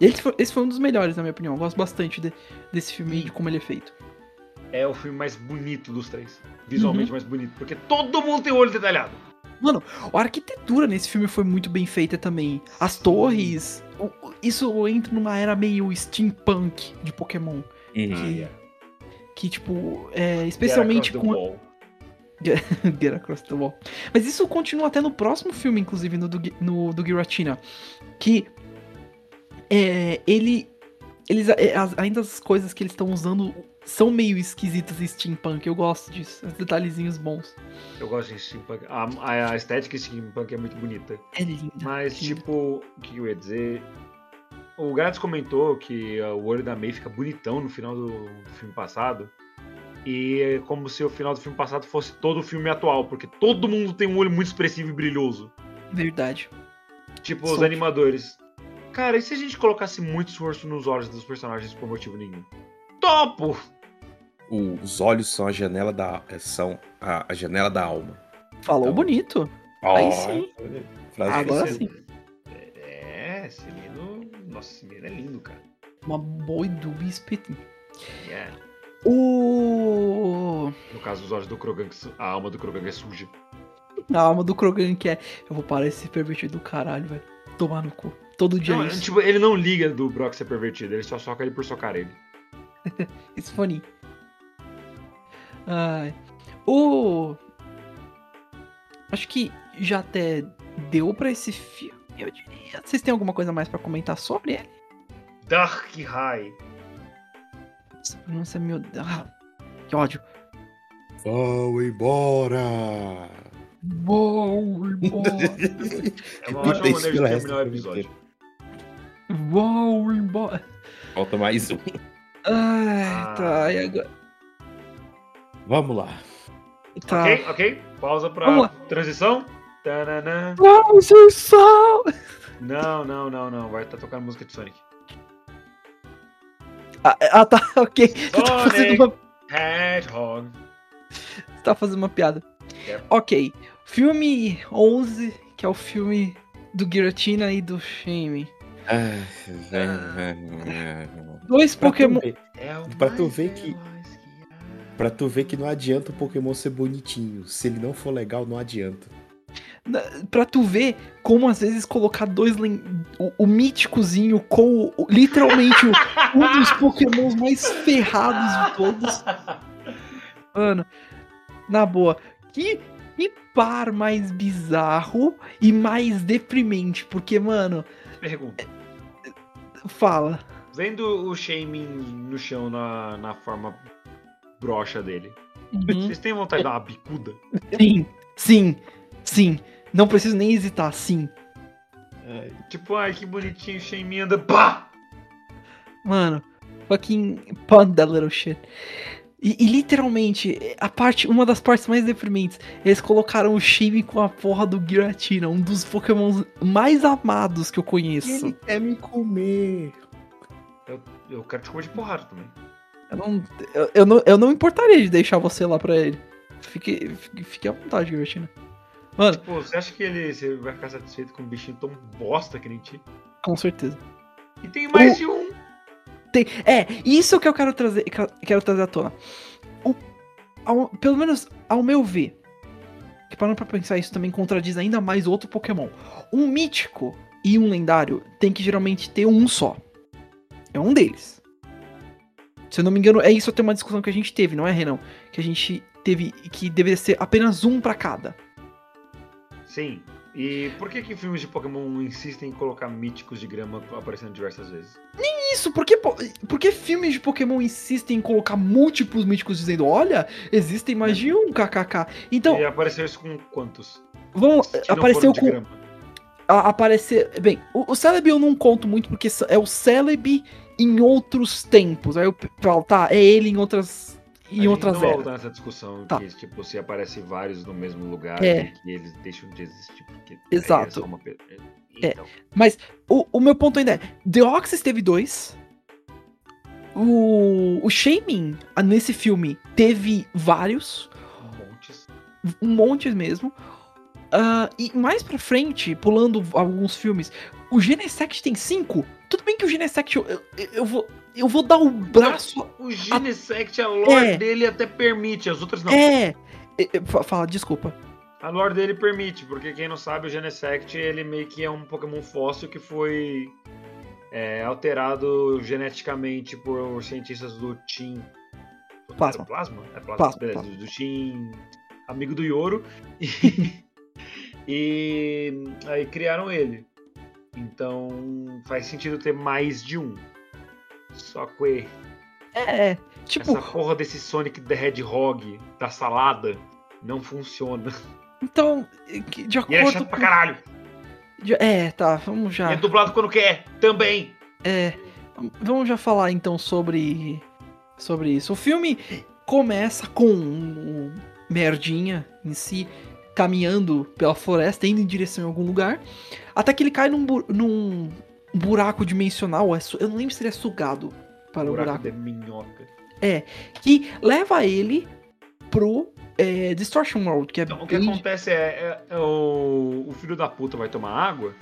Esse foi, esse foi um dos melhores, na minha opinião. Eu gosto bastante de- desse filme e de como ele é feito. É o filme mais bonito dos três. Visualmente Uhum. mais bonito. Porque todo mundo tem o olho detalhado. A arquitetura nesse filme foi muito bem feita também. As torres. Isso entra numa era meio steampunk de Pokémon. Que, que tipo, é, especialmente Get across the com. wall. Get Across the Wall. Mas isso continua até no próximo filme, inclusive, no do, no, do Giratina. Que é, ele. Eles, é, as- ainda as coisas que eles estão usando são meio esquisitas steampunk. Eu gosto disso. Os detalhezinhos bons. Eu gosto de steampunk. A, a, a estética steampunk é muito bonita. É linda. Mas, linda. tipo, o que eu ia dizer? O Gratz comentou que o olho da May fica bonitão no final do, do filme passado. E é como se o final do filme passado fosse todo o filme atual, porque todo mundo tem um olho muito expressivo e brilhoso. Verdade. Tipo, os animadores. Cara, e se a gente colocasse muito esforço nos olhos dos personagens por motivo nenhum? Topo! O- os olhos são a janela da. são a, a janela da alma. Falou Então, bonito. Aí Ó, sim. Frase Agora sim. É, esse menino. Nossa, esse menino é lindo, cara. Uma boa e dúbia espetinho. É. O. No caso, os olhos do Krogan, a alma do Krogan é suja. A alma do Krogan que é. Eu vou parar esse pervertido do caralho, velho. Tomar no cu. Todo dia Não, isso. tipo, ele não liga do Brock ser pervertido, ele só soca ele por socar ele. It's funny. Ai. O. Acho que já até deu pra esse filme, eu diria. Vocês têm alguma coisa mais pra comentar sobre ele? Dark High. Essa pronúncia é meu. Ah, que ódio. Vão embora! Uou, embora. É uma ótima maneira de terminar o episódio. Uou, embora. Falta mais um. Ai, Ah. tá. E agora? Vamos lá. Tá. Ok, ok. Pausa pra transição. Tananã. Transição! Não, não, não, não. Vai estar tocando música de Sonic. Ah, ah, tá, ok. Você tá fazendo Sonic. uma Hedgehog. Você tá fazendo uma piada. Yep. Ok. Filme 11, que é o filme do Giratina e do Shame. Dois Pra tu Pokémon. ver- É Pra tu ver que-. Pra tu ver que não adianta o Pokémon ser bonitinho. Se ele não for legal, não adianta. Pra tu ver como às vezes colocar dois. len- O, o míticozinho com o- literalmente o- um dos Pokémons mais ferrados de todos. Mano, na boa. Que, que par mais bizarro e mais deprimente. Porque, mano, Pergunta. fala. Vendo o Shamin no chão na, na forma broxa dele, Uhum. vocês têm vontade de dar uma bicuda? Sim, sim, sim. Não preciso nem hesitar, sim. Tipo, ai que bonitinho o Shamin anda. Pá! Mano, fucking pun that little shit. E, e, literalmente, a parte, uma das partes mais deprimentes, eles colocaram o Shime com a porra do Giratina, um dos Pokémon mais amados que eu conheço. Ele quer me comer. Eu, eu quero te comer de porrada também. Eu não, eu, eu não, eu não importaria de deixar você lá pra ele. Fique, fique, à vontade, Giratina. Mano, Pô, você acha que ele você vai ficar satisfeito com um bichinho tão bosta que nem ti? com certeza. E tem mais O- de um. Tem, é, isso que eu quero trazer, quero trazer à tona. O, ao- pelo menos ao meu ver, que parando pra pensar isso também contradiz ainda mais outro Pokémon. Um mítico e um lendário tem que geralmente ter um só. É um deles. Se eu não me engano, é isso até uma discussão que a gente teve, não é, Renan? Que a gente teve que deveria ser apenas um pra cada. Sim. E por que que filmes de Pokémon insistem em colocar míticos de grama aparecendo diversas vezes? Isso, por que, po- por que filmes de Pokémon insistem em colocar múltiplos míticos dizendo, olha, existem mais de um, kkk. Então, e apareceu isso com quantos? vamos, apareceu com, grama. a- aparecer. Bem, o, o Celebi eu não conto muito porque é o Celebi em outros tempos. Aí eu falo, tá, é ele em outras. A Em gente outras não eras. voltar nessa discussão Tá. que, tipo, se aparece vários no mesmo lugar É. e que eles deixam de existir. Porque Exato. É uma... É. Então, O, o meu ponto ainda é: Deoxys teve dois. O, o Shaman, ah, nesse filme, teve vários. montes. um monte mesmo. Ah, e mais pra frente, pulando alguns filmes, o Genesect tem cinco. Tudo bem que o Genesect eu, eu, eu vou eu vou dar o braço. O Genesect, a lore É. dele até permite, as outras não. É. é, é, fa- Fala, desculpa. A lore dele permite, porque quem não sabe, o Genesect, ele meio que é um Pokémon fóssil que foi é, alterado geneticamente por cientistas do Team... Plasma. É Plasma? É Plasma, Plasma, beleza, plasma. do Team Amigo do Yoro. E, e aí criaram ele. Então faz sentido ter mais de um. Só que É, é, tipo, essa porra desse Sonic the Hedgehog da salada não funciona. então, é que de E é acordo chato pra com. caralho. de- é, tá, vamos já. E é dublado quando quer, também. É, vamos já falar então sobre sobre isso. O filme começa com um merdinha em si caminhando pela floresta, indo em direção a algum lugar, até que ele cai num, bu- num buraco dimensional. é Eu não lembro se ele é sugado para o Buraco buraco, de minhoca. que leva ele pro é, Distortion World, que é Então, o que bem- acontece é, é- é o, o filho da puta vai tomar água.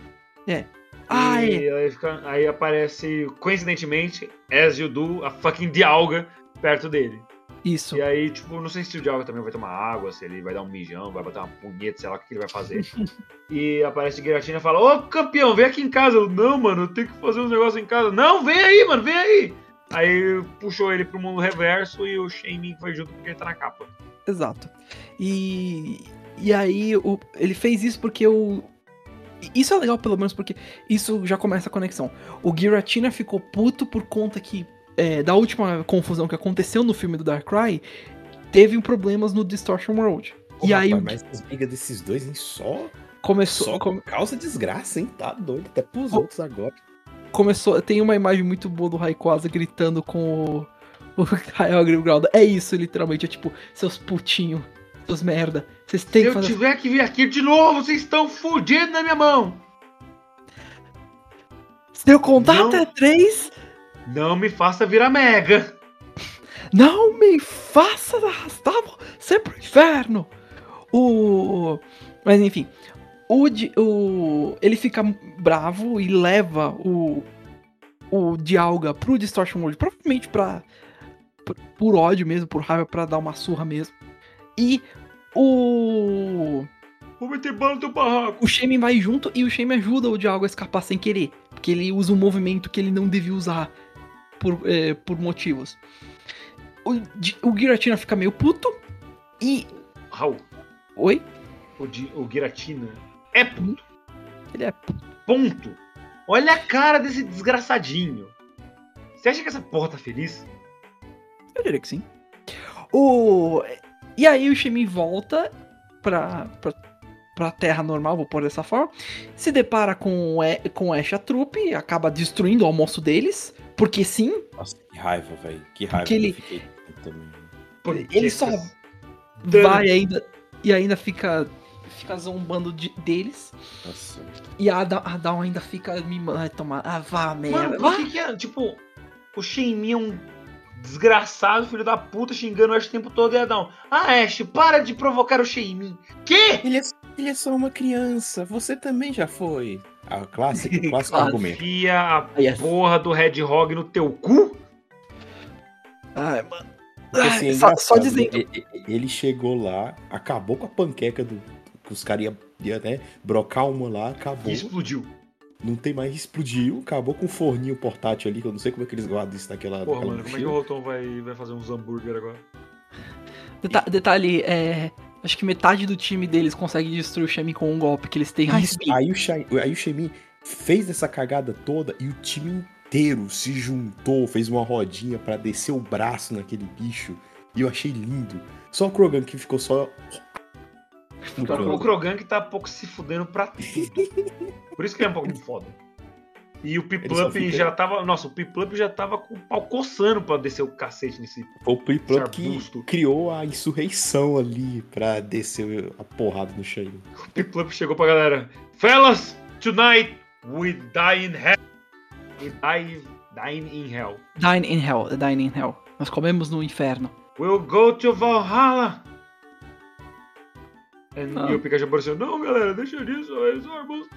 Ah, e é. aí, fica- aí aparece, coincidentemente, as you do, a fucking Dialga perto dele. Isso. E aí, tipo, não sei se o Dialga também vai tomar água, se ele vai dar um mijão, vai botar uma punheta, sei lá o que ele vai fazer. e aparece Giratina e fala: Ô campeão, vem aqui em casa. Eu, não, mano, eu tenho que fazer uns negócios em casa. Não, vem aí, mano, vem aí. Aí puxou ele pro mundo reverso e o Shaming foi junto porque ele tá na capa. Exato. E, e aí o- ele fez isso porque o. Isso é legal, pelo menos, porque isso já começa a conexão. O Giratina ficou puto por conta que. É, da última confusão que aconteceu no filme do Darkrai, teve problemas no Distortion World. Ô, e aí rapaz, o- mas as brigas desses dois, hein? Só, começou. só come- causa desgraça, hein? Tá doido. Até pros Ô. outros agora. começou. Tem uma imagem muito boa do Raikkosa gritando com o. O Kyogre Ground. É isso, literalmente. É tipo, seus putinhos, seus merda. Vocês têm Se que eu fazer. tiver que vir aqui de novo, vocês estão fudidos na minha mão. Se eu contar Não. até três. Não me faça virar mega. Não me faça arrastar você pro inferno! O. Mas enfim. O, o. Ele fica bravo e leva o. O Dialga pro Distortion World. Provavelmente pra. por- Por ódio mesmo, por raiva, pra dar uma surra mesmo. E o. Vou meter bala no teu barraco. O Shame vai junto e o Shame ajuda o Dialga a escapar sem querer. Porque ele usa um movimento que ele não devia usar por, é, por motivos. O, o Giratina fica meio puto e. Raul, Oi? o, o Giratina é puto. Ele é puto. Ponto. Olha a cara desse desgraçadinho. Você acha que essa porra tá feliz? Eu diria que sim. O. E aí o Shemi volta pra, pra, pra terra normal, vou pôr dessa forma. Se depara com, o E- com o Ash a trupe, acaba destruindo o almoço deles. Porque sim, Nossa, que raiva, velho. Que raiva Porque ele- que eu fiquei também. Ele só Dano. vai ainda e ainda fica fica zombando de- deles. Nossa. E a Adam, a Adam ainda fica me vai tomar. Ah, vá, merda. Mano, por que que é? Tipo, o Shenmin é um desgraçado, filho da puta, xingando o Ash o tempo todo e Adão. Ah, Ash, para de provocar o Shenmin. Que? Ele é, ele é só uma criança, você também já foi. A clássica, o clássico argumento. Enfia a Yes. porra do Red Hog no teu cu? Ai, mano. Porque, assim, é só, só dizendo. Ele chegou lá, acabou com a panqueca do. Que os caras iam ia, né, brocar uma lá, acabou. Explodiu. Não tem mais, explodiu, acabou com um forninho portátil ali, que eu não sei como é que eles guardam isso naquela. Porra, naquela mano, como é que o. Rotom vai, vai fazer uns hambúrguer agora? Deta- detalhe, é. Acho que metade do time deles consegue destruir o Shemi com um golpe que eles têm Aí, aí o, Shai- aí o Shemin fez essa cagada toda e o time inteiro se juntou, fez uma rodinha pra descer o braço naquele bicho. E eu achei lindo. Só o Krogan que ficou só. O. Krogan que tá pouco se fudendo pra tudo. Por isso que ele é um pouco foda. E o Piplup fica- já tava. Nossa, o Piplup já tava com o pau coçando pra descer o cacete nesse. Foi o Pliplump que criou a insurreição ali pra descer a porrada no Shemin. O Piplup chegou pra galera. Fellas, tonight we die in hell. We die, in hell. Dine in Hell, Dine in Hell. Nós comemos no inferno. We'll go to Valhalla. And- Ah. E o Pikachu apareceu, não galera, deixa disso, é só arbusto.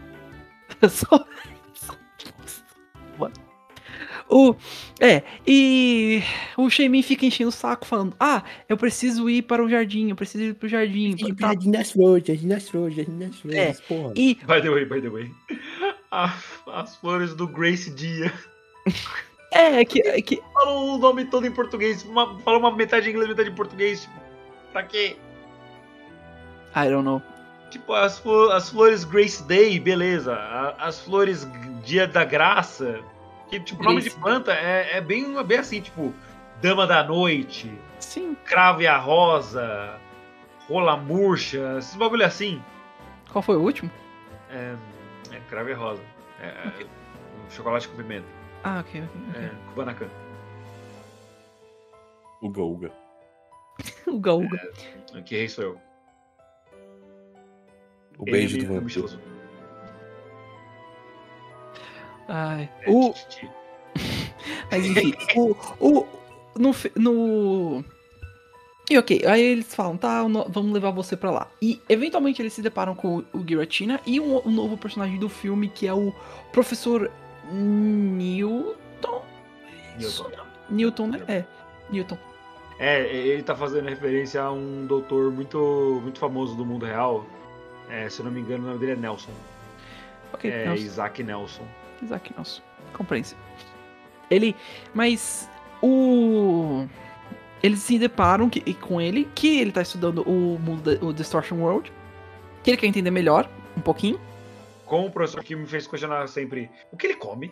Só. O, é, e o Shemin fica enchendo o saco falando: Ah, eu preciso ir para o jardim, eu preciso ir para o jardim. Tá- Jardim das flores, jardim das flores, jardim das flores, É. porra. E By the way, by the way. A- as flores do Grace Dia. é que, que Falou o nome todo em português. Uma, falou uma metade em inglês, metade em português. Pra quê? I don't know. Tipo, as, as flores Grace Day, beleza. A- as flores Dia da Graça. Que, tipo, o nome de Grace. planta é, é bem, é bem assim, tipo, Dama da Noite, Sim. Cravo e a Rosa, Rola Murcha, esses bagulho assim. Qual foi o último? É, é Cravo e a Rosa. É, é, um chocolate com pimenta. Ah, ok, ok. ok. É, Kubanacan. Uga Uga. O Gaúga. Que rei sou eu. O beijo do é vampiro. Ai. É, O, mas enfim, o, o, no, no. E ok, aí eles falam, tá, vamos levar você pra lá. E eventualmente eles se deparam com o, o Giratina e um, um novo personagem do filme que é o Professor Newton. Newton. Newton, né? É, Newton. É, ele tá fazendo referência a um doutor muito, muito famoso do mundo real. É, se eu não me engano, o nome dele é Nelson. Ok, É Nelson. Isaac Nelson. Isaac Nelson. Compreensível. Ele. Mas o. Eles se deparam que, com ele, que ele tá estudando o mundo da- o Distortion World. Que ele quer entender melhor, um pouquinho. Com o professor que me fez questionar sempre o que ele come.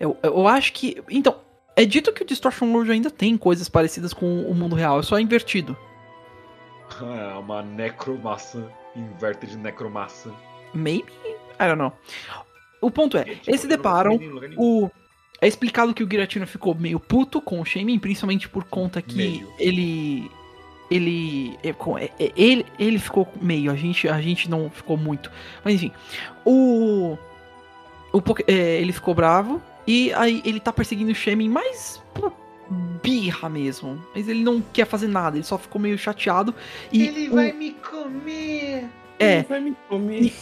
Eu, eu acho que. Então, é dito que o Distortion World ainda tem coisas parecidas com o mundo real, é só invertido. É uma necromaçã. Inverte de necromaçã. Maybe? I don't know. O ponto é, eles se deparam. O... É explicado que o Giratina ficou meio puto com o Shaman, principalmente por conta que Meio. ele. Ele, é, é, é, ele. Ele ficou meio, a gente, a gente não ficou muito. Mas enfim. O. o é, ele ficou bravo. E aí ele tá perseguindo o Shaman mais por birra mesmo. Mas ele não quer fazer nada, ele só ficou meio chateado. E Ele o- vai me comer. É, Vai me comer.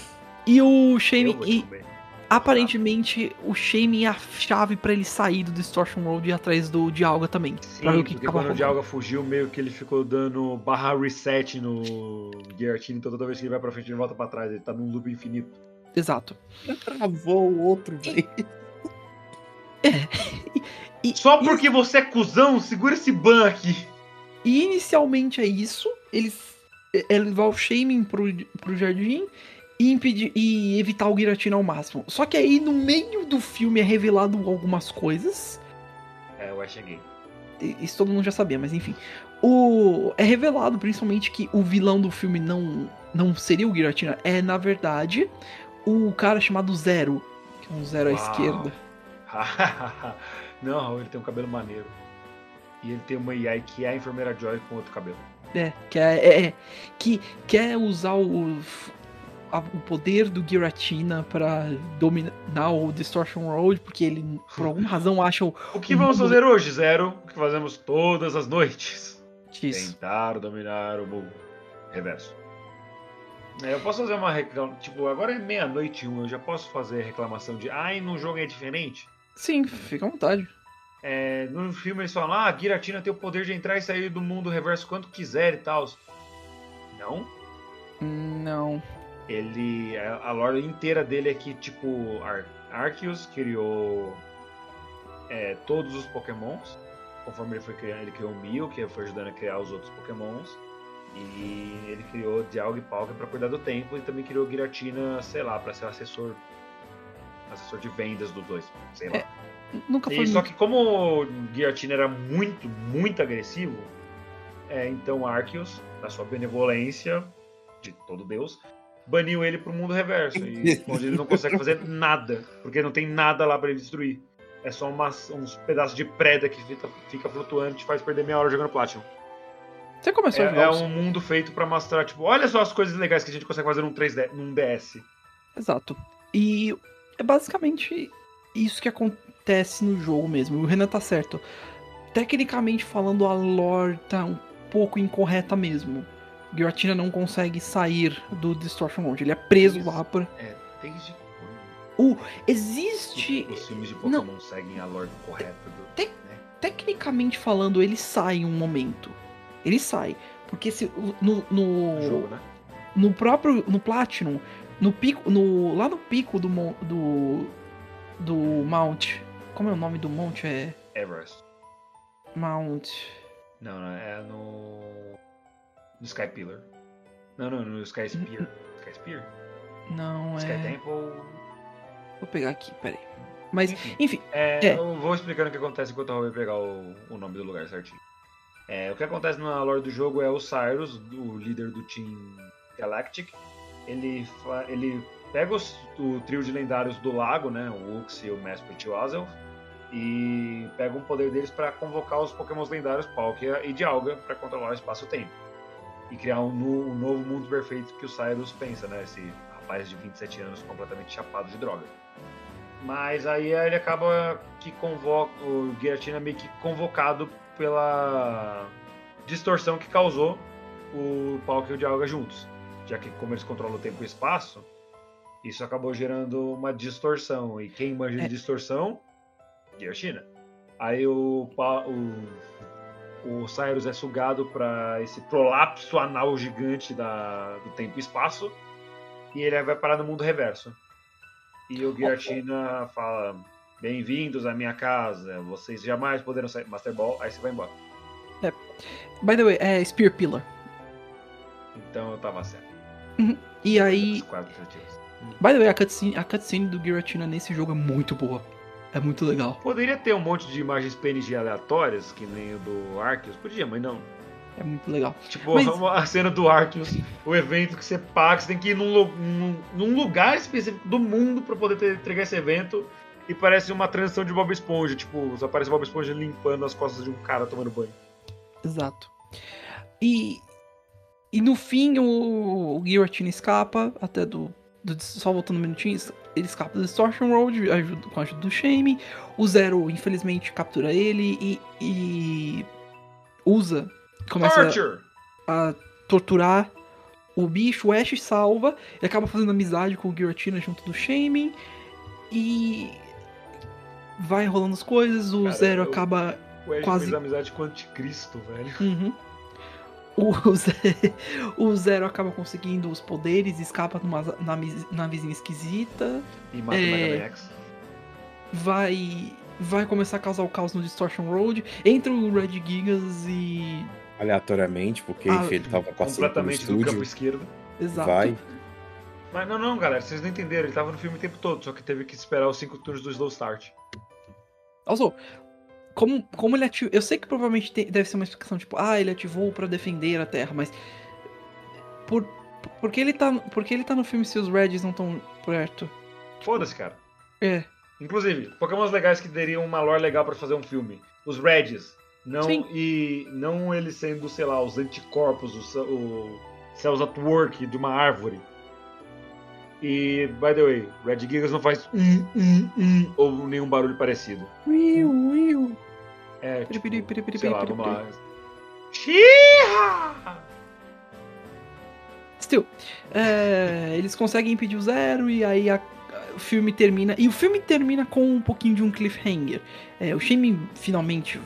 e o Eu Shaman. vou te E. Aparentemente, o Shame é a chave pra ele sair do Distortion World e ir atrás do Dialga também. Sim, pra ver o que porque tava quando o. Dialga fugiu, meio que ele ficou dando barra reset no Guilhertino, então toda vez que ele vai pra frente ele volta pra trás, ele tá num loop infinito. Exato. Travou o outro, velho. E, Só e- porque você é cuzão, segura esse ban aqui. E, inicialmente é isso. Eles é levar o Shaman pro, pro jardim e impedir e evitar o Giratina ao máximo. Só que aí no meio do filme é revelado algumas coisas. É, eu cheguei. I- Isso todo mundo já sabia, mas enfim. O é revelado principalmente que o vilão do filme não não seria o Giratina, é na verdade o cara chamado Zero, que é um zero à Uau. esquerda. Não, ele tem um cabelo maneiro. E ele tem uma AI que é a enfermeira Joy com outro cabelo. É, que é, é- é- que quer usar o, a- o poder do Giratina pra dominar o Distortion Road, porque ele, por alguma razão, acha o O que vamos fazer hoje, Zero? O que fazemos todas as noites? disso. Tentar dominar o mundo. Reverso. É, Eu posso fazer uma reclamação. Tipo, agora é meia-noite e um, eu já posso fazer reclamação de. Ai, no jogo é diferente. Sim, fica à vontade. É, no filme eles falam, ah, a Giratina tem o poder de entrar e sair do mundo reverso quanto quiser e tal. Não. Não. Ele. A a lore inteira dele é que, tipo, Ar Arceus criou é, todos os Pokémons. Conforme ele foi criando, ele criou o Mil, que foi ajudando a criar os outros Pokémons. E ele criou Dialga e Palkia pra cuidar do tempo. E também criou Giratina, sei lá, pra ser assessor. Assessor de vendas dos dois. Sei lá. É, Nunca foi E, só que como o Giratina era muito, muito agressivo, é, então Arceus, na sua benevolência de todo Deus, baniu ele pro mundo reverso, e, onde ele não consegue fazer nada, porque não tem nada lá pra ele destruir. É só umas- uns pedaços de preda que fica, fica flutuante e faz perder meia hora jogando Platinum. Você começou a É, jogar é um mundo feito pra mostrar, tipo, olha só as coisas legais que a gente consegue fazer num 3D, num DS. Exato. E é basicamente isso que acontece no jogo mesmo. O Renan tá certo. Tecnicamente falando, a lore tá um pouco incorreta mesmo. Giratina não consegue sair do Distortion World. Ele é preso Isso. lá por. É, desde quando Existe. os filmes de Não. Pokémon seguem a lore correta do. Tem- né? Tecnicamente falando, ele sai em um momento. Ele sai. Porque se no, no, do jogo, né? no próprio no Platinum, no pico, no lá no pico do do do Mount, como é o nome do monte? É Everest. Mount. Não, não, é no. No Sky Pillar. Não, não, no Sky Spear. Sky Spear? Não Sky é. Temple. Vou pegar aqui, peraí. Mas Enfim, enfim, é, É. eu vou explicando o que acontece enquanto eu vou pegar o, o nome do lugar certinho. É, o que acontece na lore do jogo é o Cyrus, o líder do Team Galactic. Ele, ele pega os- o trio de lendários do lago, né? O e o Mesprit e o. E pega o poder deles para convocar os Pokémons lendários Palkia e Dialga para controlar o espaço-tempo. E criar um, nu- um novo mundo perfeito que o Cyrus pensa, né? Esse rapaz de 27 anos completamente chapado de droga. Mas aí ele acaba que convoca. O Giratina é meio que convocado pela distorção que causou o Palkia e o Dialga juntos. Já que como eles controlam o tempo e o espaço, isso acabou gerando uma distorção. E quem manja de É. distorção? Giratina. Aí o, o, o Cyrus é sugado para esse prolapso anal gigante da, do tempo e espaço. E ele vai parar no mundo reverso. E o Giratina fala: Bem-vindos à minha casa, vocês jamais poderão sair. Master Ball, aí você vai embora. by the way, é Spear Pillar. Então eu tava certo. E aí, quatro. By the way, a cutscene, a cutscene do Giratina nesse jogo é muito boa. É muito legal. Poderia ter um monte de imagens PNG aleatórias, que nem o do Arceus. Podia, mas não. É muito legal. Tipo, Mas- a cena do Arceus, o evento que você paga, você tem que ir num, num- num lugar específico do mundo pra poder ter, entregar esse evento. E parece uma transição de Bob Esponja. Tipo, só aparece Bob Esponja limpando as costas de um cara tomando banho. Exato. E, e no fim o, o Giratina escapa até do, do- Só voltando um minutinho, ele escapa do Distortion Road ajuda- com a ajuda do Shame. O Zero, infelizmente, captura ele e, e usa. Começa Torture! a torturar o bicho. O Ash salva. Ele acaba fazendo amizade com o Giratina junto do Shame. E. Vai rolando as coisas. O Cara, Zero eu- acaba O Quase- fez amizade com o Anticristo, velho. Uhum. O, o Zero acaba conseguindo os poderes, escapa numa nave- navezinha esquisita, E mata É. o Mega Man X. vai vai começar a causar o caos no Distortion Road, entra o Red Gigas e Aleatoriamente, porque Ah, ele tava passando pelo Completamente do campo esquerdo. exato. Vai. Mas não, não, galera, vocês não entenderam. Ele tava no filme o tempo todo, só que teve que esperar os cinco turnos do Slow Start. Also, como como ele ativou, eu sei que provavelmente tem- deve ser uma explicação tipo, ah, ele ativou pra defender a Terra, mas por porque ele tá porque ele tá no filme se os Reds não estão perto? Foda-se, cara. É, Inclusive, Pokémons legais que dariam uma lore legal pra fazer um filme. Os Regis Não, Sim. e não ele sendo, sei lá, os anticorpos, o, ce- o cells at work de uma árvore. E, by the way, Red Gigas não faz hum, hum, hum, ou nenhum barulho parecido. Will, Will. É, tipo, piri, piri, piri, sei lá, piri, vamos lá. Xirra! Still, é, eles conseguem impedir o zero e aí a- o filme termina. E o filme termina com um pouquinho de um cliffhanger. É, o Shane finalmente.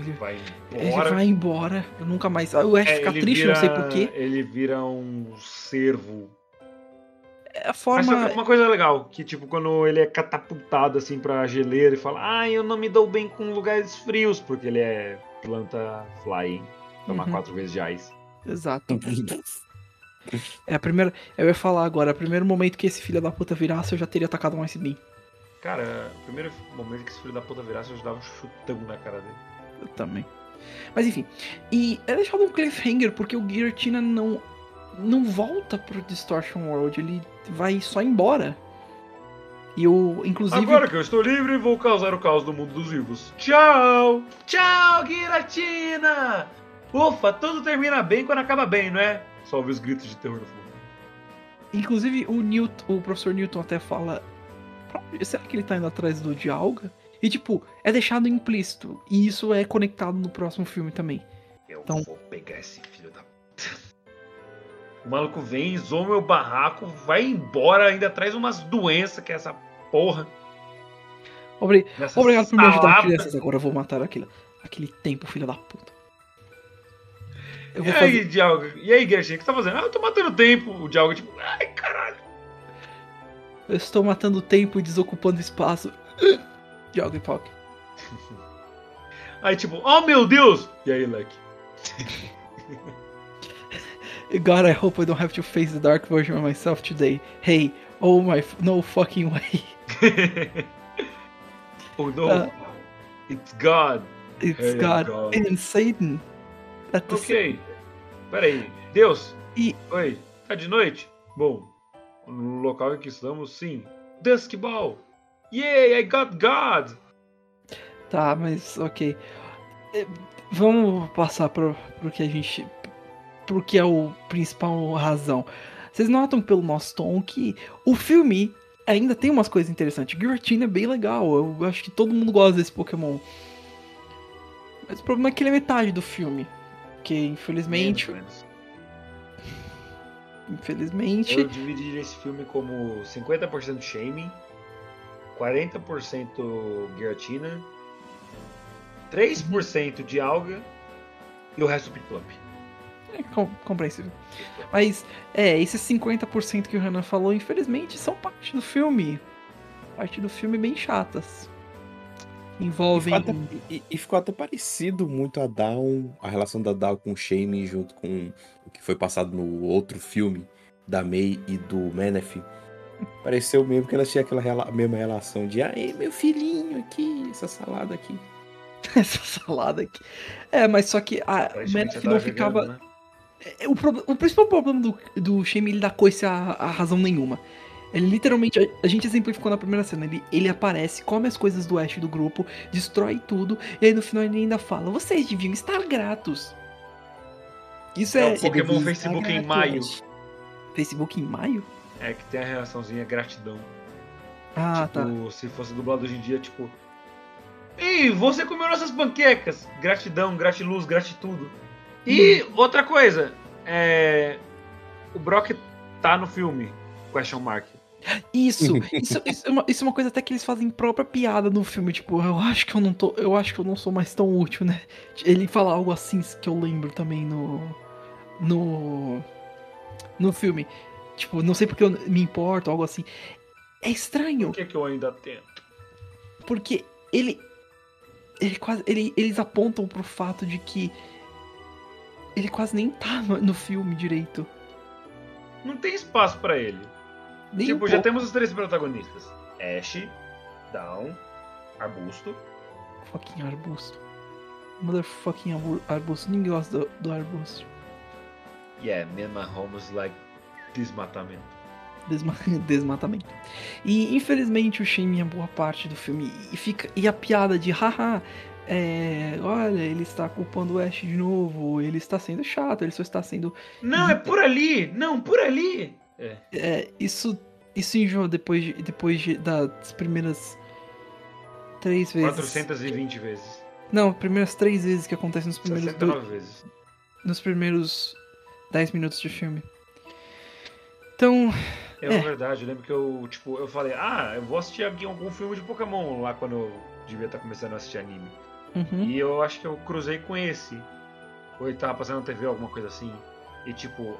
Ele, Vai ele embora. vai embora. Eu nunca mais. O Ash É, fica ele triste, vira- não sei porquê. Ele vira um cervo. É a Mas forma. uma coisa legal, que tipo, quando ele é catapultado assim pra geleira e fala, ah, eu não me dou bem com lugares frios, porque ele é planta flying, tomar Uhum. quatro vezes de ice. Exato. É a primeira. Eu ia falar agora, o primeiro momento que esse filho da puta virasse, eu já teria atacado um ice beam. Cara, o primeiro momento que esse filho da puta virasse, eu já dava um chutão na cara dele. Eu também. Mas enfim. E é deixado um cliffhanger porque o Guillotina não. Não volta pro Distortion World, ele vai só embora. E o. Inclusive. Agora que eu estou livre, vou causar o caos do mundo dos vivos. Tchau! Tchau, Giratina! Ufa, tudo termina bem quando acaba bem, não é? Só ouve os gritos de terror no fundo. Inclusive o Newton, o professor Newton até fala. Será que ele tá indo atrás do Dialga? E tipo, é deixado implícito. E isso é conectado no próximo filme também. Eu Então- vou pegar esse filho da. O maluco vem, zoa meu barraco, vai embora, ainda traz umas doenças que é essa porra. Obrigado por me ajudar, crianças. Agora eu vou matar aquele, aquele tempo, filho da puta. Eu E vou aí, fazer. Dialga? E aí, Gershon, o que você tá fazendo? Ah, eu tô matando tempo. O Dialga, tipo, ai, caralho. Eu estou matando o tempo e desocupando espaço. Joga e Pock. Aí, tipo, oh meu Deus! E aí, Leque? God, I hope I don't have to face the dark version of myself today. Hey, oh my, f- no fucking way. oh no, Ah. it's God. It's Hey, God, God. and Satan. At the Ok, peraí. Deus? E- Oi, tá de noite? Bom, no local em que estamos, sim. Dusk Ball! Yay, I got God! Tá, mas ok. É, Vamos passar pro, pro que a gente. Pro que é o principal razão. Vocês notam pelo nosso tom que o filme ainda tem umas coisas interessantes. Giratina é bem legal. Eu acho que todo mundo gosta desse Pokémon. Mas o problema é que ele é metade do filme. Que infelizmente. Menos. Infelizmente. Eu dividi esse filme como 50% Shaming, 40% Giratina, 3% de Alga e o resto Piclump. É com- compreensível. Mas, é, esses 50% que o Renan falou, infelizmente, são parte do filme. Parte do filme bem chatas. E Envolvem. ficou, até, e- e ficou até parecido muito a Dawn, a relação da Dawn com o Shame junto com o que foi passado no outro filme da May e do Menef. Pareceu mesmo que elas tinham aquela rela- mesma relação de ai, meu filhinho aqui, essa salada aqui. essa salada aqui. É, mas só que a Menef não ficava. jogando, né? É, O, prob- o principal problema do, do Shame ele dá coice a, a razão nenhuma. Ele literalmente, a, a gente exemplificou na primeira cena, ele, ele aparece, come as coisas do Ash do grupo, destrói tudo, e aí no final ele ainda fala: vocês deviam estar gratos. Isso É é. o Pokémon Facebook em maio. Facebook em maio? É que tem a relaçãozinha gratidão. Ah, tipo, tá. se fosse dublado hoje em dia, tipo. Ei, você comeu nossas panquecas! Gratidão, gratiluz, gratitudo. E outra coisa, é. O Brock tá no filme. Question mark. Isso, isso, isso, é uma, isso é uma coisa até que eles fazem própria piada no filme, tipo, eu acho que eu não tô, eu acho que eu não sou mais tão útil, né? Ele fala algo assim que eu lembro também no no no filme. Tipo, não sei porque eu me importo, algo assim. É estranho, Por que, que eu ainda tento? porque ele ele quase ele, eles apontam pro fato de que ele quase nem tá no, filme direito. Não tem espaço pra ele. Nem tipo, um já temos os três protagonistas: Ash, Down, Arbusto. Fucking arbusto. Motherfucking arbu- arbusto. Ninguém gosta do, do arbusto. Yeah, me and my homies like desmatamento. Desma- desmatamento. E infelizmente o Shane é boa parte do filme. E, fica, e a piada de haha, é, olha, ele está culpando o Ash de novo, ele está sendo chato, ele só está sendo. Não, é por ali! Não, por ali! É. É, isso, isso enjoa depois, de- depois de- das primeiras três vezes. 420 vezes. Não, primeiras três vezes que acontece nos primeiros, dois, 69 vezes. nos primeiros 10 minutos de filme. Então, É, É. verdade, eu lembro que eu, tipo, eu falei, ah, eu vou assistir algum filme de Pokémon lá quando eu devia estar começando a assistir anime. Uhum, E eu acho que eu cruzei com esse. Ou ele tava passando na TV, alguma coisa assim. E tipo,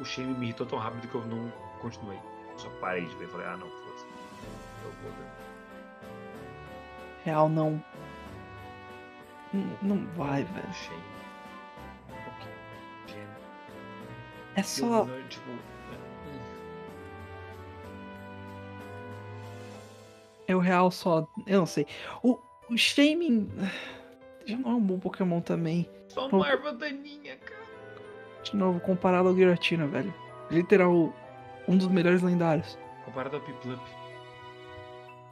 o Shane me irritou tão rápido que eu não continuei. Eu só parei de ver. Falei, ah não, foda-se. Eu vou ver. real não. Não- Não vai, velho. Shane. Ok. Gênio. É só. Eu, tipo. É o real só. Eu não sei. O, o Shaming. Já não é um bom Pokémon também. Só uma erva daninha, cara. De novo, comparado ao Giratina, velho. Literal, um dos melhores lendários. Comparado ao Piplup.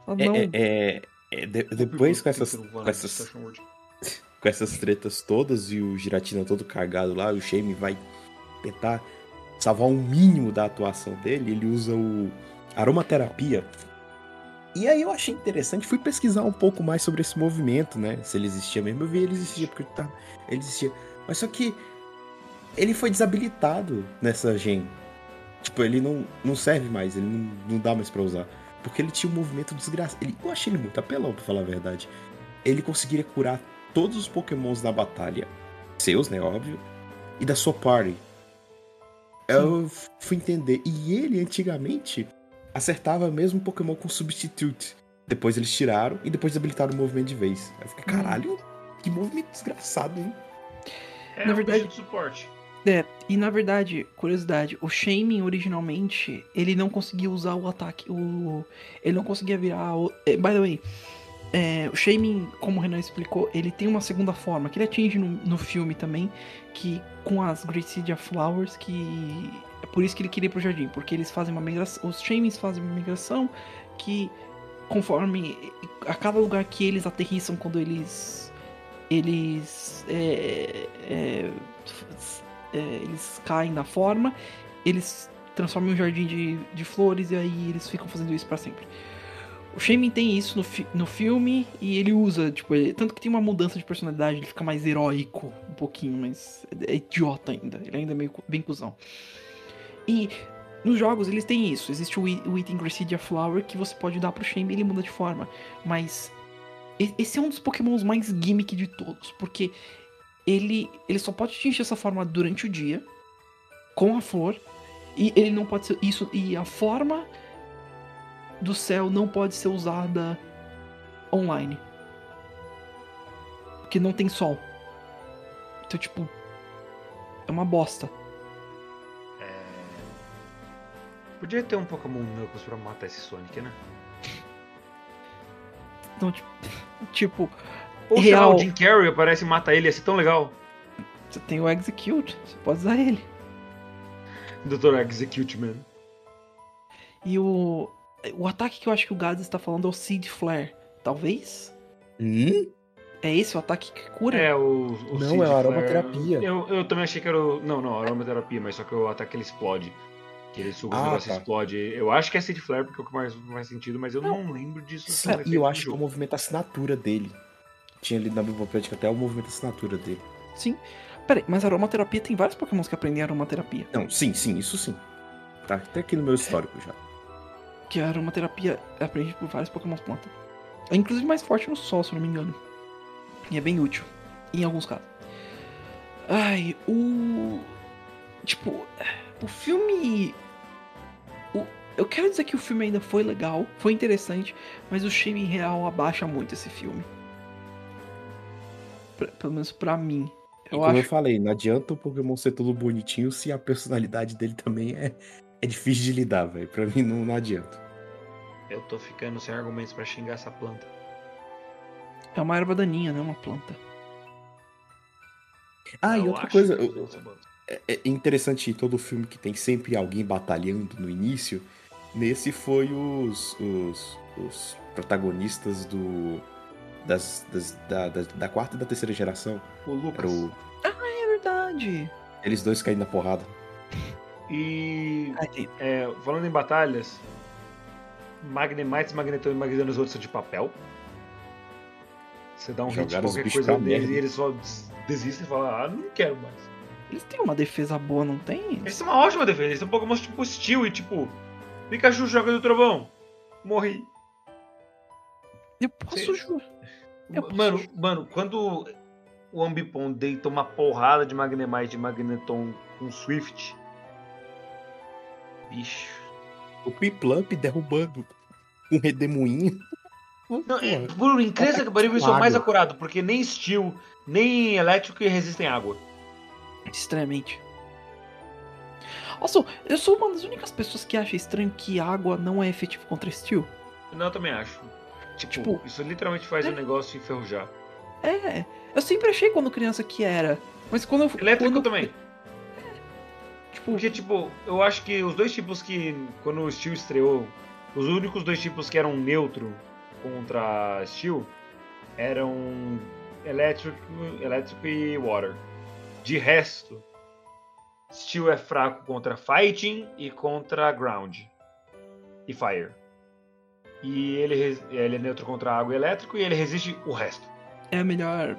Só É, não. é- é- é de- depois com essas, com, essas, com essas tretas todas e o Giratina todo cagado lá, o Shame vai tentar salvar um mínimo da atuação dele, ele usa o aromaterapia. E aí eu achei interessante, fui pesquisar um pouco mais sobre esse movimento, né? Se ele existia mesmo, eu vi ele existia, porque tá, ele existia. Mas só que ele foi desabilitado nessa gen. Tipo, ele não, não serve mais, ele não, não dá mais pra usar. Porque ele tinha um movimento desgraçado. Ele, eu achei ele muito apelão, pra falar a verdade. Ele conseguiria curar todos os pokémons da batalha. Seus, né, óbvio. E da sua party. Eu fui entender. E ele, antigamente, acertava mesmo Pokémon com Substitute. Depois eles tiraram e depois habilitaram o movimento de vez. Aí eu fiquei, Hum. caralho, que movimento desgraçado, hein? É, Na um verdade- bicho de suporte. É, e na verdade, curiosidade, o Shaming originalmente, ele não conseguia usar o ataque, o... Ele não conseguia virar o... eh, By the way, é, o Shaming, como o Renan explicou, ele tem uma segunda forma, que ele atinge no, no filme também, que com as Great Seed Flowers, que... É por isso que ele queria ir pro jardim, porque eles fazem uma migração, os Shamings fazem uma migração que conforme a cada lugar que eles aterrissam quando eles eles é, é, é, eles caem na forma, eles transformam em um jardim de, de flores e aí eles ficam fazendo isso pra sempre. O Shaman tem isso no, fi- no filme e ele usa, tipo, ele- tanto que tem uma mudança de personalidade, ele fica mais heróico um pouquinho, mas é idiota ainda, ele ainda é meio bem cuzão. E nos jogos eles têm isso, existe o, o item Gracidia Flower que você pode dar pro Shaman e ele muda de forma, mas esse é um dos pokémons mais gimmick de todos, porque ele, ele só pode atingir essa forma durante o dia, com a flor, e ele não pode ser. Isso, e a forma do céu não pode ser usada online. Porque não tem sol. Então, tipo. É uma bosta. Podia ter um Pokémon Knuckles pra matar esse Sonic, né? Então, tipo. tipo Ou Real. o Jim Carrey aparece e mata ele, ia ser tão legal. você tem o Execute, você pode usar ele. Dr. Execute Man. E o. O ataque que eu acho que o Gads está falando é o Seed Flare. Talvez? Hum? É esse o ataque que cura? É, o. o Não, Seed é a Flare. aromaterapia. Eu, eu também achei que era o. Não, não, aromaterapia, mas só que o ataque ele explode. Que ele suga Ah, o negócio tá. explode. Eu acho que é Seed Flare porque é o que mais faz sentido, mas eu não, lembro disso. Sim, e eu acho que é o jogo. movimento assinatura dele. Tinha lido na bibliotecática até o movimento assinatura dele. Sim. Peraí, mas a aromaterapia tem vários pokémons que aprendem aromaterapia. Não, sim, sim, isso sim. Tá até aqui no meu histórico já. Que a aromaterapia é aprendida por vários pokémons planta. É inclusive mais forte no sol, se eu não me engano. E é bem útil. Em alguns casos. Ai, o. Tipo, o filme. Eu quero dizer que o filme ainda foi legal, foi interessante, mas o Shame real abaixa muito esse filme. Pra- pelo menos pra mim. Eu como eu acho. falei, não adianta o Pokémon ser todo bonitinho se a personalidade dele também é, é difícil de lidar, velho. Pra mim não, não adianta. Eu tô ficando sem argumentos pra xingar essa planta. É uma erva daninha, não é uma planta. Ah, e Eu outra coisa, eu- eu- eu- é interessante em todo filme que tem sempre alguém batalhando no início. Nesse foi os, os, os protagonistas do das, das- da, da, da quarta e da terceira geração. O Lucas. Pro, É verdade. eles dois caindo na porrada. E Ah, é, falando em batalhas, Magnemites, Magneton e Magnetos outros são de papel. Você dá um hit Jogaram os qualquer coisa neles e eles só des- desistem e falam, ah, não quero mais. Eles têm uma defesa boa, não tem? Eles têm uma ótima defesa, eles são Pokémon tipo Steel e tipo, Pikachu joga do trovão. Morri. Eu posso. Eu posso Mano, mano, quando o Ambipom deita uma porrada de Magnemite e Magneton com Swift. Bicho. O Piplamp derrubando um redemoinho. Não, é, por incrível que pareça, são água. mais acurados, porque nem Steel, nem elétrico resistem à água. Extremamente. Nossa, eu sou uma das únicas pessoas que acha estranho que água não é efetivo contra Steel. Não, eu também acho. Tipo, Tipo, isso literalmente faz é. o negócio enferrujar. É, eu sempre achei quando criança que era. Mas quando eu Elétrico quando, também. Tipo, Porque, tipo, eu acho que os dois tipos que, quando o Steel estreou, os únicos dois tipos que eram neutro contra Steel eram elétrico, elétrico e Water. De resto, Steel é fraco contra Fighting e contra Ground e Fire. E ele, ele é neutro contra água e elétrico e ele resiste o resto. é a melhor.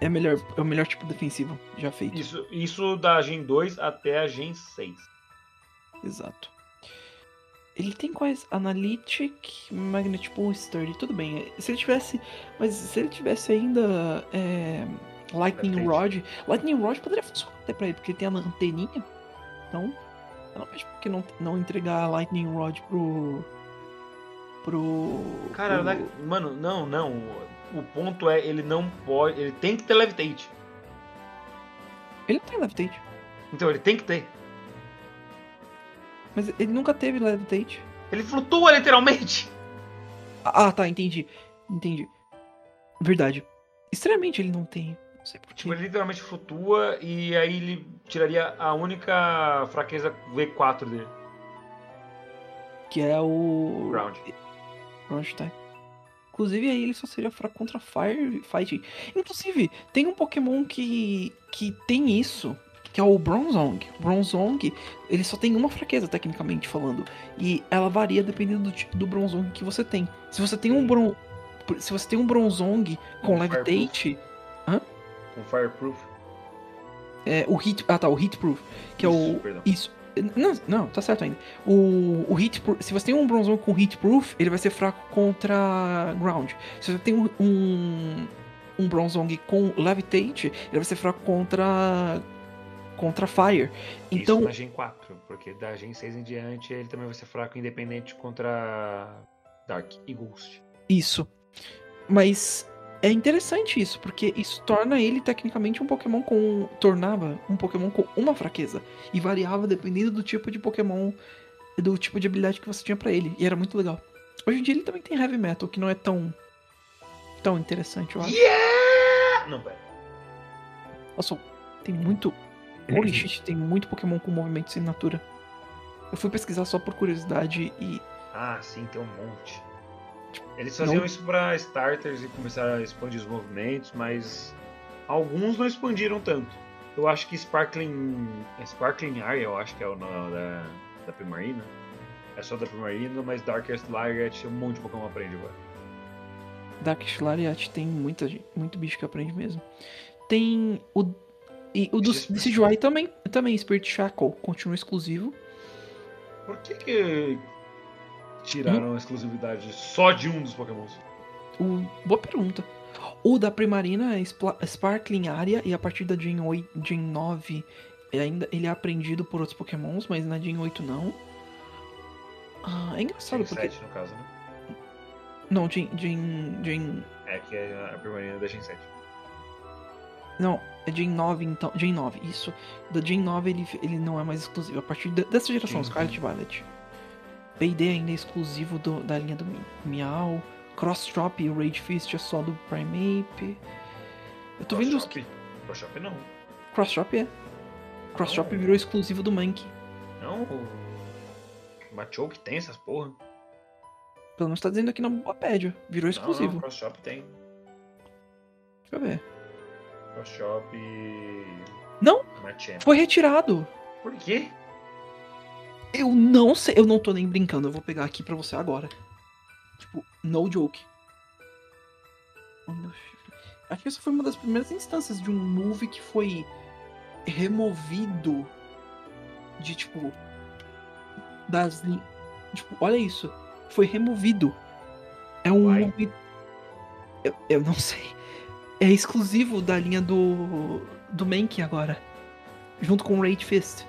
É a melhor, é o melhor tipo defensivo já feito. Isso, isso da Gen 2 até a Gen 6. Exato. Ele tem quais? Analytic, Magnet Sturdy, tudo bem. Se ele tivesse. Mas se ele tivesse ainda. é, Lightning. Rod. Lightning Rod poderia funcionar até pra ele, porque ele tem a anteninha. Então. Eu não vejo por que não, não entregar a Lightning Rod pro. Pro. Cara, pro- le- mano, não, não. O ponto é, ele não pode. Ele tem que ter levitate. Ele não tem Levitate. Então ele tem que ter. Mas ele nunca teve Levitate. Ele flutua literalmente. Ah, tá, entendi. Entendi. Verdade. Estranhamente ele não tem. Não sei porquê. Tipo, ele literalmente flutua e aí ele tiraria a única fraqueza V4 dele. Que é o. Ground. Ground tá. Inclusive aí ele só seria fraco contra Fire Fighting. Inclusive, tem um Pokémon que. que tem isso. Que é o Bronzong. Bronzong, ele só tem uma fraqueza, tecnicamente falando. E ela varia dependendo do, ti- do Bronzong que você tem. Se você tem um Bron. Se você tem um Bronzong com. Levitate, Com Fireproof. é, o Hit. Ah tá, o Hit Proof. Que é o. Isso, perdão. Isso. Não, não, tá certo ainda. O, o hit, se você tem um bronzão com hit proof, ele vai ser fraco contra ground. Se você tem um um, um bronzong com levitate, ele vai ser fraco contra contra fire. Então, Isso na Gen 4, porque da Gen 6 em diante ele também vai ser fraco independente contra Dark e Ghost. isso. Mas é interessante isso, porque isso torna ele tecnicamente um Pokémon com tornava um Pokémon com uma fraqueza e variava dependendo do tipo de Pokémon, do tipo de habilidade que você tinha pra ele, e era muito legal. Hoje em dia ele também tem Heavy Metal, que não é tão tão interessante, eu acho. Yeah! Não, pera. Nossa, tem muito. Holy shit, tem muito Pokémon com movimento sem natura. Eu fui pesquisar só por curiosidade e. Ah, sim, tem um monte. Eles faziam Não. isso pra starters e começaram a expandir os movimentos, mas alguns não expandiram tanto. Eu acho que Sparkling. é Sparkling Area, eu acho que é o nome da, da Primarina. É só da Primarina, mas Darkest Lariat um monte de Pokémon aprende agora. Dark Lariat tem muita, muito bicho que aprende mesmo. Tem o. E o do Isso. DCGY também, também, Spirit Shackle, continua exclusivo. Por que que tiraram a exclusividade só de um dos Pokémons? O, boa pergunta. O da Primarina é Sparkling Area, e a partir da Gen, 8, Gen 9 ele ainda, ele é aprendido por outros Pokémons, mas na Gen 8 não. Ah, é engraçado Gen porque. 7 no caso, né? Não, Gen, Gen, Gen É que é a Primarina da Gen 7. Não, é Gen 9 então. Gen 9, isso. Da Gen 9 ele, ele não é mais exclusivo. A partir de- dessa geração, Gen Scarlet Violet. P&D ainda é exclusivo do- da linha do Mi- Meow. Cross Drop e Rage Fist é só do Primeape. Eu tô vendo os. Shop? Pro Shop não. Cross Drop é. Cross Não. Drop virou exclusivo do Monkey. Não, o Machoke tem essas porra. Pelo menos tá dizendo aqui na Wikipedia. Virou Não, exclusivo. não, Cross Shop tem. eu ver. Photoshop. Não, Machamp. foi retirado. Por quê? Eu não sei, eu não tô nem brincando, eu vou pegar aqui pra você agora. Tipo, no joke. Acho que essa foi uma das primeiras instâncias de um movie que foi removido de tipo das tipo, olha isso, foi removido. É um Uai. movie eu, eu não sei. É exclusivo da linha do do Mank agora, junto com o Raid Fist.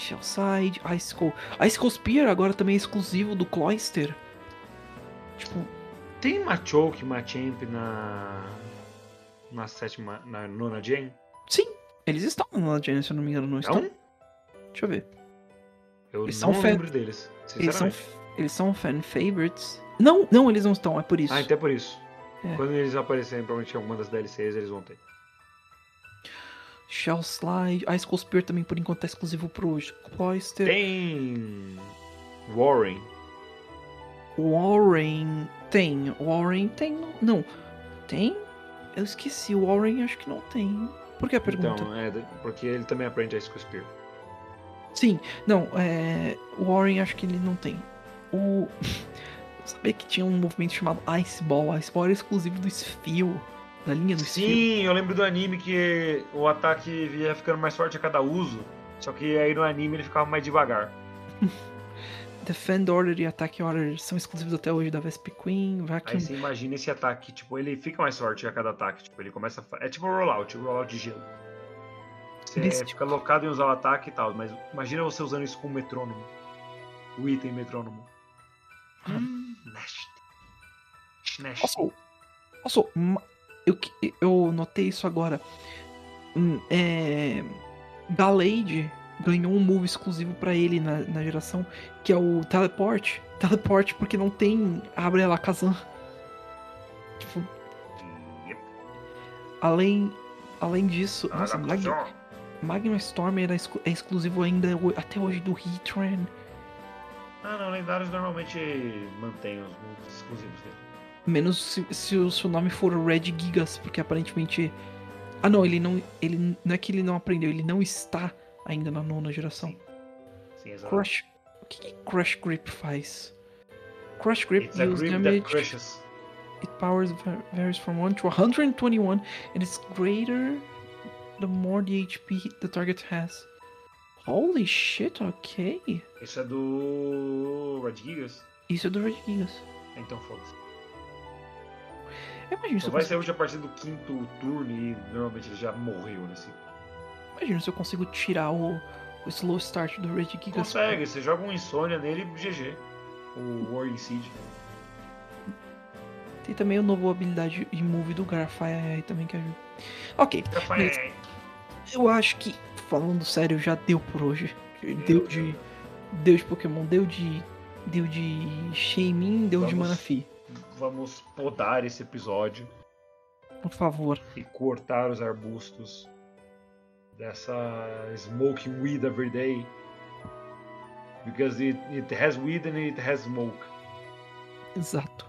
Shellside, Ice Cold. Ice Cold Spear agora também é exclusivo do Cloyster. Tipo, Tem Machoke, Machamp na. Na sétima. Na nona Gen? sim, eles estão na Gen, se eu não me engano, não estão? Não? Deixa eu ver. Eu Eles não são lembro deles. Eles são, eles são fan favorites. Não, não, eles não estão, é por isso. Ah, então é por isso. É. Quando eles aparecerem, provavelmente em alguma das DLCs, eles vão ter. Shell Slide, Ice Cold Spear também por enquanto é exclusivo pro Cloyster. Tem. Warren. Warren tem. Warren tem. Não. Tem? Eu esqueci. Warren acho que não tem. Por que a pergunta? Então, é, porque ele também aprende a Ice Spear. Sim, não, é. Warren acho que ele não tem. O. Eu sabia que tinha um movimento chamado Ice Ball. Ice Ball era exclusivo do Sfio. Da linha do. Sim, eu lembro do anime que o ataque ia ficando mais forte a cada uso. Só que aí no anime ele ficava mais devagar. Defend Order e Attack Order são exclusivos até hoje da Vesp Queen, Vacuum. Aí você imagina esse ataque, tipo, ele fica mais forte a cada ataque. Tipo, ele começa a... É tipo um rollout, um rollout de gelo. Você Desse fica locado em usar o ataque e tal, mas imagina você usando isso com o metrônomo. O item metrônomo. Hum, nasty. Nasty. Also, also, eu, eu notei isso agora. Hum, É, Galade ganhou um move exclusivo pra ele na, na geração, que é o Teleport. Teleport porque não tem Abre la Kazan. Tipo, além, além disso, nossa, Ah, Mag, só. Magma Storm era exclu- é exclusivo ainda até hoje do Heatran. Ah, não, lendários normalmente mantêm os moves exclusivos dele. Menos se, se o seu nome for Red Gigas, porque aparentemente. Ah não, ele não. Ele não é que ele não aprendeu, ele não está ainda na nona geração. Sim, exato. Crush. O que, que Crush Grip faz? Crush Grip It's deals grip that damage. crushes. It powers va- varies from 1 to 121 and it's greater the more the HP the target has. Holy shit, ok. Isso é do Red Gigas? Isso é do Red Gigas. Então foda-se. Só eu vai consigo, ser útil a partir do quinto turno e normalmente ele já morreu nesse. imagino se eu consigo tirar o, o slow start do Red Gigas. Consegue, você joga um Insônia nele e GG. O Warring Seed. Tem também o novo habilidade e move do Garfire aí também que ajuda. Ok, eu acho que, falando sério, já deu por hoje. Deu de. Deu de Pokémon, deu de. Deu de Shaymin, deu de Vamos. Vamos podar esse episódio Por favor. e cortar os arbustos dessa smoking weed every day. Because it, it has weed and it has smoke. Exato.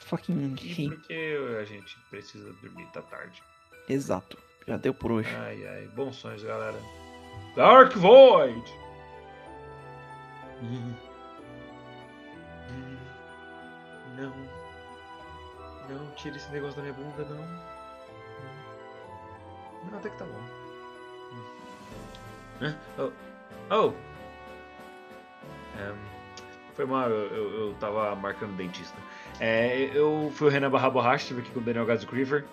Fucking hate. porque a gente precisa dormir da tarde. Exato. Já deu por hoje. Ai, ai, bons sonhos, galera. Dark Void! Hum. Não. Não, tira esse negócio da minha bunda, não. Hum. Não, até que tá bom. Hum. Hã? Oh. Oh! Ehm, foi mal, eu, eu, eu tava marcando dentista. É, eu fui o Renan Barra Borracha, aqui com o Daniel Gadzo Creeper.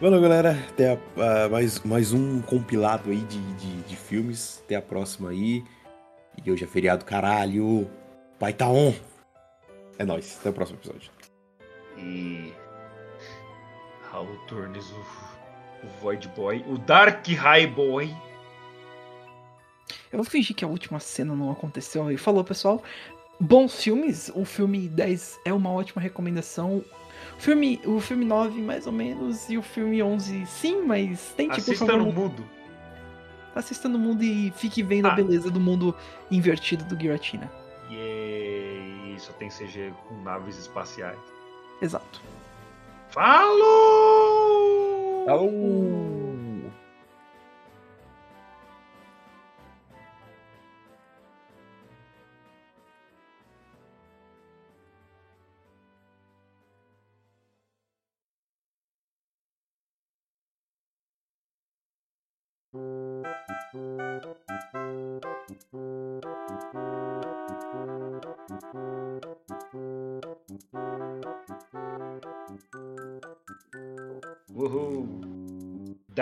Valeu, galera. Até a- a- mais, mais um compilado aí de, de, de filmes. Até a próxima aí. E hoje é feriado, caralho. Pai tá on. É nóis. Até o próximo episódio. E. Raul Turnes, o, o Void Boy, o Dark High Boy. Eu vou fingir que a última cena não aconteceu e falou, pessoal. Bons filmes. O filme 10 é uma ótima recomendação. O filme, o filme 9, mais ou menos, e o filme 11, sim, mas tem tipo Assista no mudo. Assista no mundo e fique vendo a Ah. beleza do mundo invertido do Giratina. E só tem CG com naves espaciais. Exato. Falou! Au!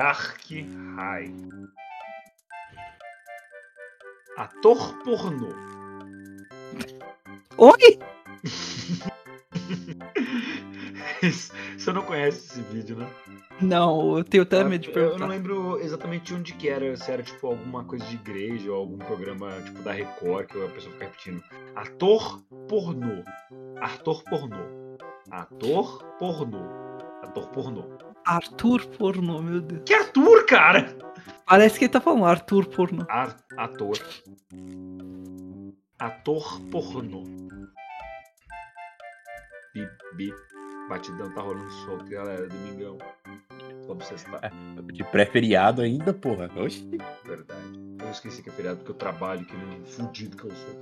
Dark High. Ator pornô. Oi? Você não conhece esse vídeo, né? Não, eu tenho até medo de eu, eu não perguntar. lembro exatamente onde que era, se era tipo alguma coisa de igreja ou algum programa tipo da Record que a pessoa fica repetindo. Ator pornô. Ator pornô. Ator pornô. Ator pornô. Arthur pornô, meu Deus. Que Arthur, cara? Parece que ele tá falando Arthur pornô. Ar, ator. Ator pornô. Bip, bip. Batidão tá rolando solto, galera. Domingão. Como você está? De pré-feriado ainda, porra. Oxi. Verdade. Eu esqueci que é feriado porque eu trabalho que nem um fudido que eu sou.